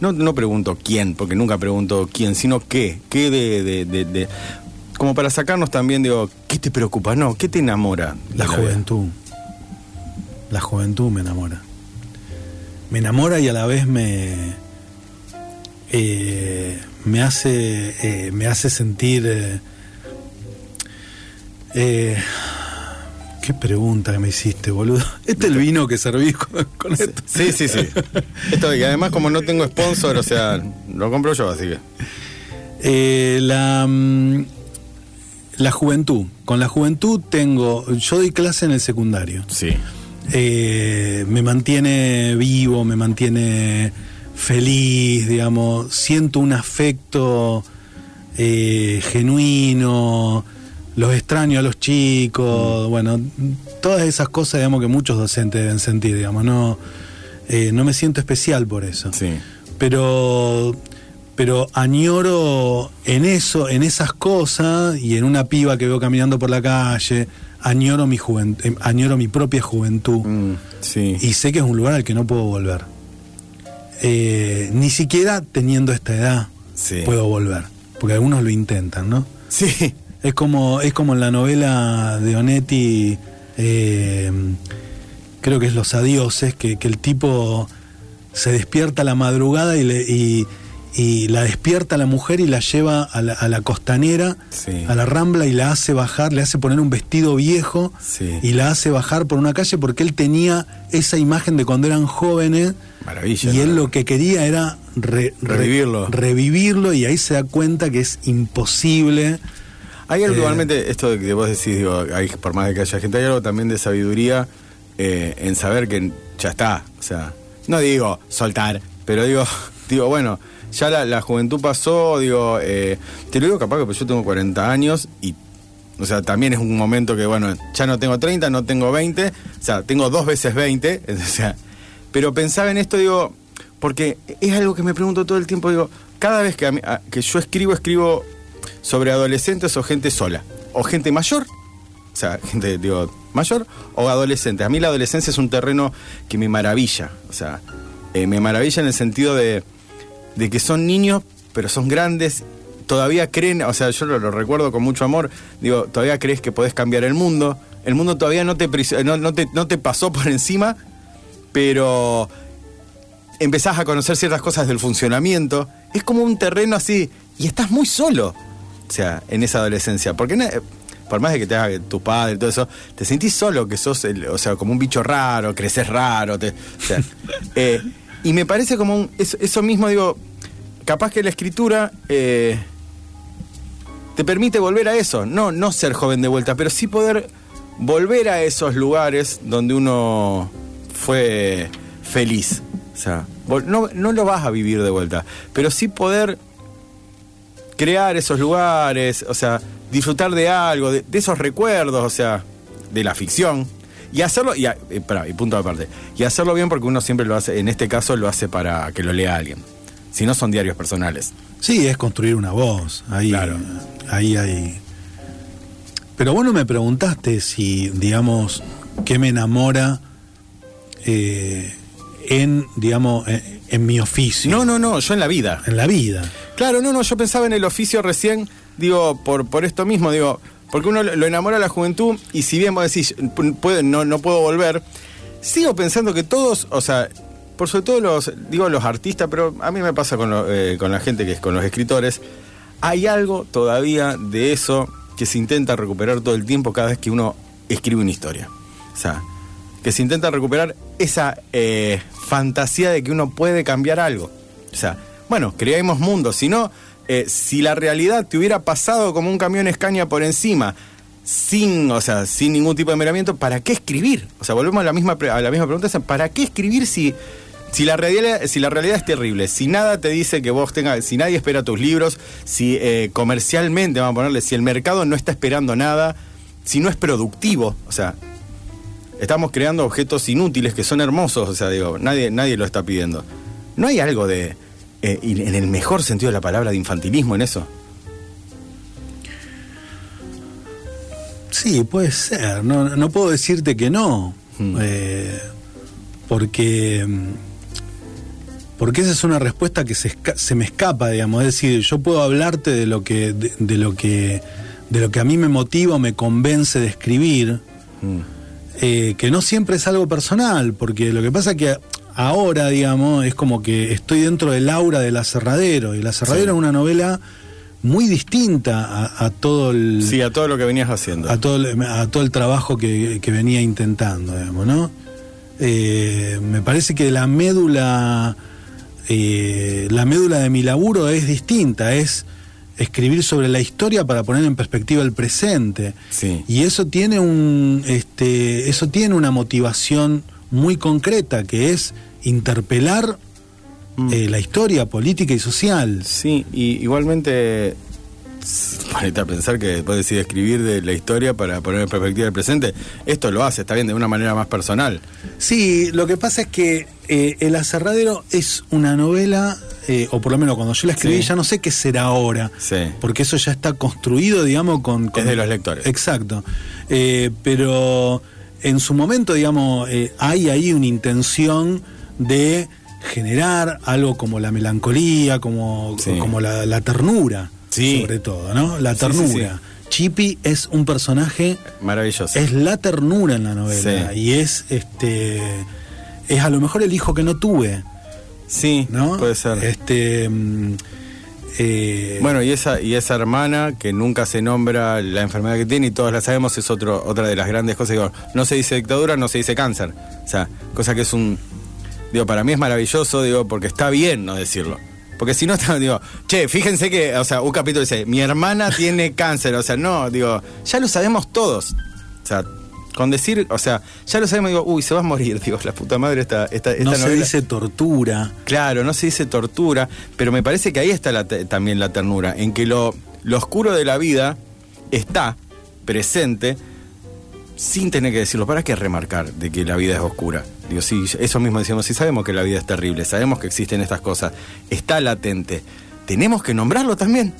No, no pregunto quién, porque nunca pregunto quién, sino qué. ¿Qué de, de- de- de- Como para sacarnos también, digo, ¿qué te preocupa? No, ¿qué te enamora? La vida? juventud. La juventud me enamora. Me enamora y a la vez me. Eh, me hace. eh, me hace sentir. eh, qué pregunta que me hiciste, boludo. Este es el vino que servís con, con esto. Sí, sí, sí. Esto, y además, como no tengo sponsor, o sea, lo compro yo, así que. Eh, la, mm, la juventud. Con la juventud tengo. Yo doy clase en el secundario. Sí. eh, me mantiene vivo, me mantiene feliz, digamos, siento un afecto eh, genuino, los extraño a los chicos, bueno, todas esas cosas, digamos, que muchos docentes deben sentir, digamos, no, eh, no me siento especial por eso. Sí. Pero pero añoro en eso, en esas cosas y en una piba que veo caminando por la calle, añoro mi juventud, añoro mi propia juventud Mm, sí. y sé que es un lugar al que no puedo volver. Eh, ni siquiera teniendo esta edad Sí. puedo volver, porque algunos lo intentan, ¿no? Sí. Es como, es como en la novela de Onetti, eh, creo que es Los Adioses, que, que el tipo se despierta a la madrugada y, le- y- y la despierta a la mujer y la lleva a la, a la costanera, Sí. a la rambla y la hace bajar, le hace poner un vestido viejo Sí. y la hace bajar por una calle porque él tenía esa imagen de cuando eran jóvenes Maravilla. y ¿no? él lo que quería era re- re- Revivirlo. revivirlo y ahí se da cuenta que es imposible. Hay algo Eh, igualmente, esto de que vos decís, digo, hay, por más de que haya gente, hay algo también de sabiduría eh, en saber que ya está. O sea, no digo soltar, pero digo, digo, bueno, ya la, juventud pasó, digo, eh, te lo digo capaz que pues yo tengo 40 años y, o sea, también es un momento que, bueno, ya no tengo 30, no tengo 20, o sea, tengo dos veces 20, o sea, pero pensaba en esto, digo, porque es algo que me pregunto todo el tiempo, digo, cada vez que, a mí- que yo escribo, escribo sobre adolescentes o gente sola, o gente mayor, o sea, gente, digo, mayor o adolescente. A mí la adolescencia es un terreno que me maravilla, o sea, eh, me maravilla en el sentido de, de que son niños, pero son grandes, todavía creen, o sea, yo lo, recuerdo con mucho amor, digo, todavía crees que podés cambiar el mundo, el mundo todavía no te, no, te, no te pasó por encima, pero empezás a conocer ciertas cosas del funcionamiento, es como un terreno así, y estás muy solo, o sea, en esa adolescencia, porque por más de que te haga tu padre y todo eso, te sentís solo, que sos, el- o sea, como un bicho raro, creces raro, te- o sea, eh, y me parece como un, eso, mismo, digo, capaz que la escritura eh, te permite volver a eso, no, no ser joven de vuelta, pero sí poder volver a esos lugares donde uno fue feliz. O sea, no, no lo vas a vivir de vuelta, pero sí poder crear esos lugares, o sea, disfrutar de algo, de esos recuerdos, o sea, de la ficción. Y hacerlo, y, a- eh, pará, y punto aparte, y hacerlo bien porque uno siempre lo hace, en este caso lo hace para que lo lea alguien. Si no son diarios personales. Sí, es construir una voz. Ahí, Claro. ahí hay. Pero vos no me preguntaste si, digamos, qué me enamora eh, en, digamos, en, en mi oficio, No, no, no, yo en la vida. en la vida. Claro, no, no, yo pensaba en el oficio recién, digo, por, por esto mismo, digo, porque uno lo enamora a la juventud y si bien vos decís, "Pu- puede- no, no puedo volver, sigo pensando que todos, o sea, por sobre todo los, digo, los artistas, pero a mí me pasa con, lo- eh, con la gente que es con los escritores, hay algo todavía de eso que se intenta recuperar todo el tiempo cada vez que uno escribe una historia. O sea, que se intenta recuperar esa eh, fantasía de que uno puede cambiar algo. O sea, bueno, creamos mundos, si no, eh, si la realidad te hubiera pasado como un camión escaña por encima, sin, o sea, sin ningún tipo de miramiento, ¿para qué escribir? O sea, volvemos a la misma, a la misma pregunta, ¿para qué escribir si, si, la realidad, si la realidad es terrible? Si nada te dice que vos tengas, si nadie espera tus libros, si eh, comercialmente, vamos a ponerle, si el mercado no está esperando nada, si no es productivo, o sea, estamos creando objetos inútiles que son hermosos, o sea, digo, nadie, nadie lo está pidiendo. ¿No hay algo de, eh, y en el mejor sentido de la palabra, de infantilismo en eso? Sí, puede ser. No, no puedo decirte que no. Hmm. Eh, porque. mm, Porque esa es una respuesta que se, se me escapa, digamos. Es decir, yo puedo hablarte de lo que. de, de lo que. de lo que a mí me motiva o me convence de escribir. Mm. eh, que no siempre es algo personal, porque lo que pasa que ahora, digamos, es como que estoy dentro del aura de La Cerradero, y La Cerradero Sí. es una novela muy distinta a, a todo el Sí, a todo lo que venías haciendo. a todo el, a todo el trabajo que, que venía intentando, digamos, ¿no? Eh, me parece que la médula, eh, la médula de mi laburo es distinta, es escribir sobre la historia para poner en perspectiva el presente. Sí. Y eso tiene un, este, eso tiene una motivación muy concreta, que es interpelar Mm. eh, la historia política y social. Sí, y igualmente, a pensar que después decide escribir de la historia para poner en perspectiva el presente, esto lo hace, está bien, de una manera más personal. Sí, lo que pasa es que eh, El Aserradero es una novela, eh, o por lo menos cuando yo la escribí, Sí. ya no sé qué será ahora. Sí. Porque eso ya está construido, digamos, con. con- Es de los lectores. Exacto. Eh, pero en su momento, digamos, eh, hay ahí una intención de generar algo como la melancolía, como, Sí. como la, la ternura, Sí. sobre todo, ¿no? La Sí, sí, ternura. Chippy es un personaje Maravilloso. es la ternura en la novela y es este es a lo mejor el hijo que no tuve sí, no puede ser. este mm, eh, Bueno, y esa, y esa hermana que nunca se nombra la enfermedad que tiene y todos la sabemos es otro, otra de las grandes cosas. Digo, no se dice dictadura, no se dice cáncer. O sea, cosa que es un. Digo, para mí es maravilloso, digo, porque está bien no decirlo. Porque si no, digo, che, fíjense que, o sea, un capítulo dice, mi hermana tiene cáncer. O sea, no, digo, ya lo sabemos todos. O sea, con decir, o sea, ya lo sabemos, digo, uy, se va a morir, digo, la puta madre esta, esta, esta no se dice tortura Claro, no se dice tortura, pero me parece que ahí está la también la ternura, en que lo, lo oscuro de la vida está presente sin tener que decirlo. ¿Para qué remarcar de que la vida es oscura? Digo, sí, eso mismo decíamos, sí sabemos que la vida es terrible, sabemos que existen estas cosas, está latente. Tenemos que nombrarlo también.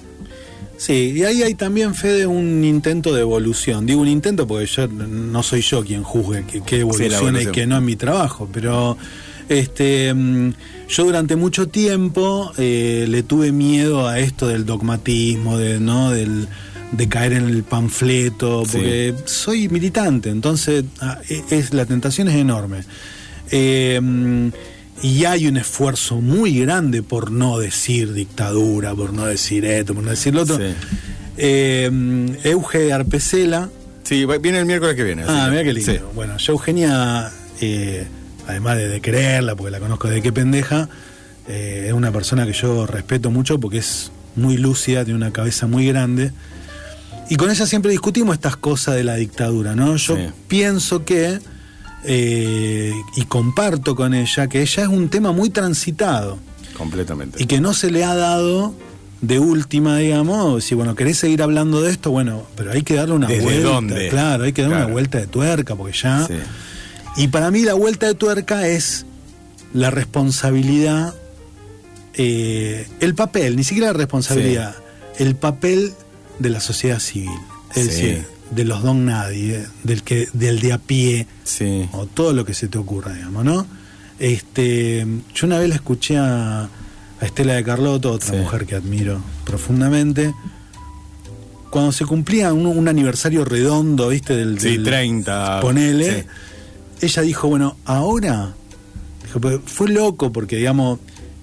Sí y ahí hay también Fede un intento de evolución. Digo un intento porque yo no soy yo quien juzgue que, que evoluciona y que no en mi trabajo pero este mm, yo durante mucho tiempo eh, le tuve miedo a esto del dogmatismo de no del de caer en el panfleto Sí. porque soy militante entonces ah, e- es la tentación es enorme. Eh, mm, y hay un esfuerzo muy grande por no decir dictadura, por no decir esto, por no decir lo otro. Sí. Eh, Euge Arpecela. Sí, viene el miércoles que viene. Ah, mira qué lindo. sí. Bueno, yo Eugenia, eh, además de, de quererla, porque la conozco de qué pendeja, eh, es una persona que yo respeto mucho porque es muy lúcida, tiene una cabeza muy grande. Y con ella siempre discutimos estas cosas de la dictadura, ¿no? Yo Sí. pienso que eh, y comparto con ella que ella es un tema muy transitado Completamente. y que no se le ha dado de última, digamos, si bueno, querés seguir hablando de esto, bueno, pero hay que darle una ¿Desde vuelta. dónde? Claro, hay que dar Claro. una vuelta de tuerca, porque ya. Sí. Y para mí la vuelta de tuerca es la responsabilidad, eh, el papel, ni siquiera la responsabilidad, el papel de la sociedad civil. Es Sí. decir, de los don nadie, del que, del de a pie, Sí. o todo lo que se te ocurra, digamos, ¿no? Este, yo una vez la escuché a, a Estela de Carlotto, otra Sí. mujer que admiro profundamente, cuando se cumplía un, un aniversario redondo, ¿viste? Del, Sí, del- 30. Ponele. Sí. Ella dijo, bueno, ahora, dijo, "Pero fue loco porque, digamos,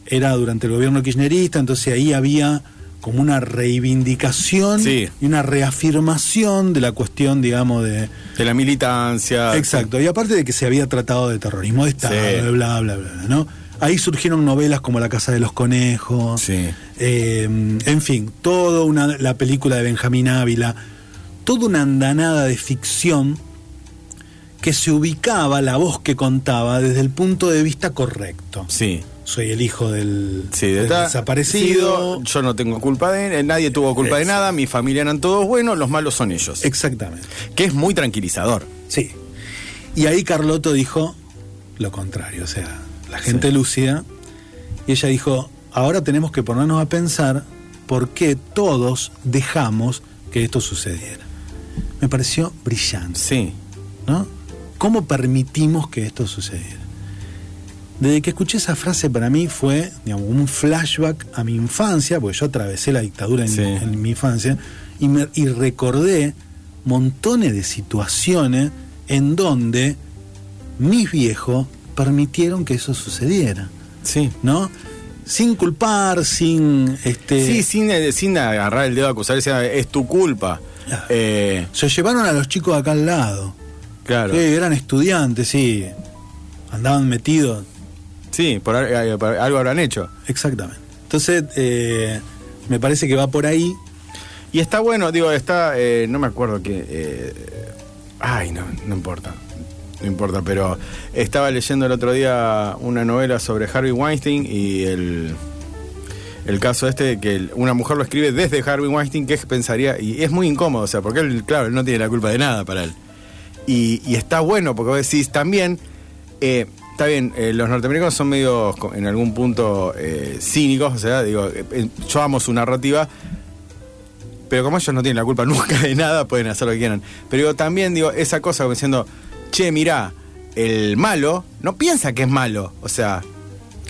era durante el gobierno kirchnerista, entonces ahí había como una reivindicación Sí. y una reafirmación de la cuestión, digamos, de, De la militancia. Exacto, y aparte de que se había tratado de terrorismo de Estado, Sí. bla, bla, bla, bla, ¿no? Ahí surgieron novelas como La Casa de los Conejos, Sí. eh, en fin, toda una, la película de Benjamín Ávila, toda una andanada de ficción que se ubicaba, la voz que contaba, desde el punto de vista correcto. Sí. Soy el hijo del, Sí, desaparecido. Yo no tengo culpa de nadie tuvo culpa de nada, mi familia eran todos buenos, los malos son ellos. Exactamente. Que es muy tranquilizador. Sí. Y ahí Carlotto dijo lo contrario, o sea, la gente lúcida. Y ella dijo, ahora tenemos que ponernos a pensar por qué todos dejamos que esto sucediera. Me pareció brillante, Sí. ¿no? ¿Cómo permitimos que esto sucediera? Desde que escuché esa frase para mí fue digamos, un flashback a mi infancia, porque yo atravesé la dictadura en, Sí. en mi infancia, y, me, y recordé montones de situaciones en donde mis viejos permitieron que eso sucediera, Sí. ¿no? Sin culpar, sin... Este, Sí, sin, eh, sin agarrar el dedo a acusar, es tu culpa. Claro. Eh, Se llevaron a los chicos de acá al lado. claro. Sí, eran estudiantes, sí. Andaban metidos. Sí, por, eh, por algo habrán hecho. Exactamente. Entonces, eh, me parece que va por ahí. Y está bueno, digo, está, eh, no me acuerdo que... eh, ay, no, no importa. No importa, pero estaba leyendo el otro día una novela sobre Harvey Weinstein y el, el caso este de que una mujer lo escribe desde Harvey Weinstein, que pensaría, y es muy incómodo, o sea, porque él, claro, él no tiene la culpa de nada para él. Y, y está bueno, porque vos decís también, eh, está bien, eh, los norteamericanos son medio en algún punto eh, cínicos, o sea, digo, eh, eh, yo amo su narrativa, pero como ellos no tienen la culpa nunca de nada, pueden hacer lo que quieran. Pero digo, también digo, esa cosa como diciendo, che, mirá, el malo no piensa que es malo. O sea,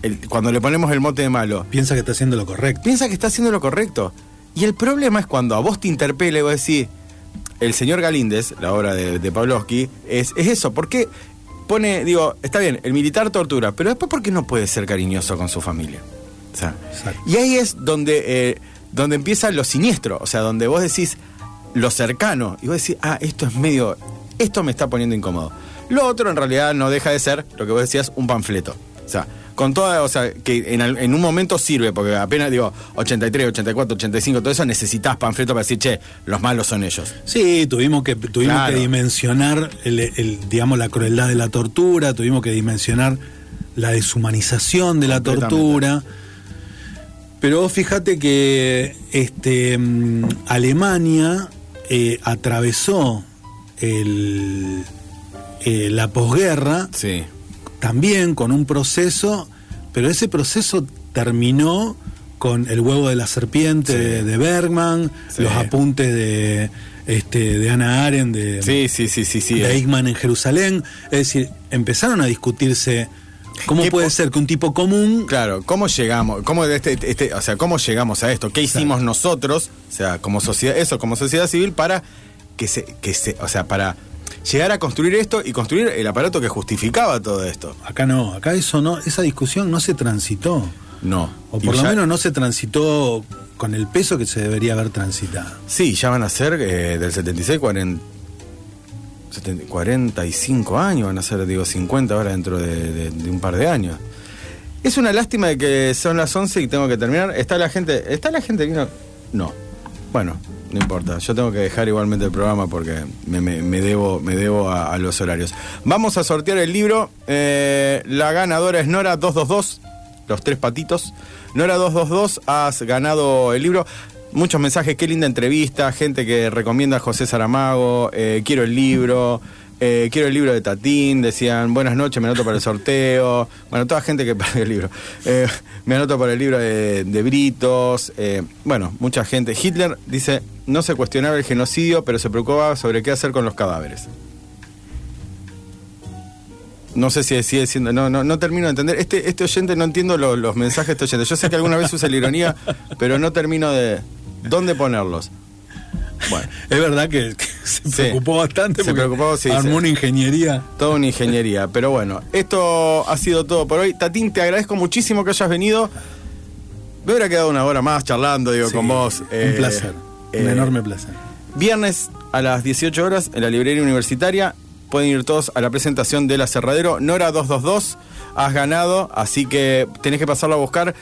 el- cuando le ponemos el mote de malo, Piensa que está haciendo lo correcto. piensa que está haciendo lo correcto. Y el problema es cuando a vos te interpela y vos decís, el señor Galíndez, la obra de, de Pavlovsky, es, es eso. ¿Por qué pone, digo, está bien, el militar tortura, pero después ¿por qué no puede ser cariñoso con su familia? O sea, y ahí es donde, eh, donde empieza lo siniestro, o sea, donde vos decís lo cercano, y vos decís, ah, esto es medio, esto me está poniendo incómodo. Lo otro en realidad no deja de ser, lo que vos decías, un panfleto. O sea, con toda, o sea, que en, en un momento sirve, porque apenas digo 83, 84, 85, todo eso necesitas panfleto para decir, che, los malos son ellos. Sí, tuvimos que, tuvimos Claro. que dimensionar, el, el, digamos, la crueldad de la tortura, tuvimos que dimensionar la deshumanización de la tortura. Pero vos fíjate que este, mm, Alemania eh, atravesó el, eh, la posguerra Sí. También con un proceso, pero ese proceso terminó con el huevo de la serpiente Sí. de, de Bergman, Sí. los apuntes de este de Ana Arendt de, Sí, sí, sí, sí, sí. de Eichmann en Jerusalén, es decir, empezaron a discutirse cómo ¿Qué puede ser que un tipo común Claro, ¿cómo llegamos? ¿Cómo este, este- o sea, cómo llegamos a esto? ¿Qué hicimos nosotros? O sea, como sociedad, eso, como sociedad civil, para que se, que se, o sea, para llegar a construir esto y construir el aparato que justificaba todo esto. acá no, acá eso no, esa discusión no se transitó, No. o Y por lo ya- menos no se transitó con el peso que se debería haber transitado. Sí, ya van a ser eh, del 76, 40, 70 45 años, van a ser, digo, 50 ahora dentro de, de- de un par de años. Es una lástima de que son las 11 y tengo que terminar. ¿Está la gente? ¿Está la gente vino? No. Bueno, no importa. Yo tengo que dejar igualmente el programa porque me, me- debo, me debo a, a los horarios. Vamos a sortear el libro. Eh, la ganadora es Nora 222, los tres patitos. Nora 222, has ganado el libro. Muchos mensajes, qué linda entrevista, gente que recomienda a José Saramago, eh, quiero el libro. Eh, quiero el libro de Tatín, decían buenas noches, me anoto para el sorteo. Bueno, toda gente que perdió el libro. Eh, me anoto para el libro de, Britos. eh, bueno, mucha gente. Hitler dice, no se cuestionaba el genocidio, pero se preocupaba sobre qué hacer con los cadáveres. No sé si sigue siendo. No, no, no termino de entender. Este, este oyente no entiendo lo- los mensajes de este oyente. Yo sé que alguna vez usa la ironía, pero no termino de. ¿Dónde ponerlos? Bueno. Es verdad que, que se preocupó bastante Se preocupó, sí, armó sí. una ingeniería. Toda una ingeniería. Pero bueno, esto ha sido todo por hoy. Tatín, te agradezco muchísimo que hayas venido. Me hubiera quedado una hora más charlando, digo, con vos. Un Eh, placer, un eh, enorme placer. Viernes a las 18 horas en la librería universitaria. Pueden ir todos a la presentación del aserradero. Nora 222, has ganado, así que tenés que pasarlo a buscar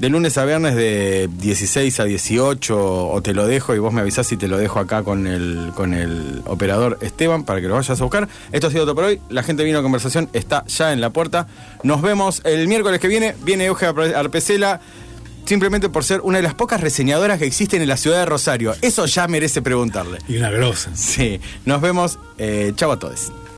de lunes a viernes de 16 a 18 o te lo dejo y vos me avisás si te lo dejo acá con el, con el operador Esteban para que lo vayas a buscar. Esto ha sido todo por hoy. La gente vino a conversación, está ya en la puerta. Nos vemos el miércoles que viene. Viene Euge Arpecela simplemente por ser una de las pocas reseñadoras que existen en la ciudad de Rosario. Eso ya merece preguntarle. Y una grosa. Sí, nos vemos. Eh, chau a todos.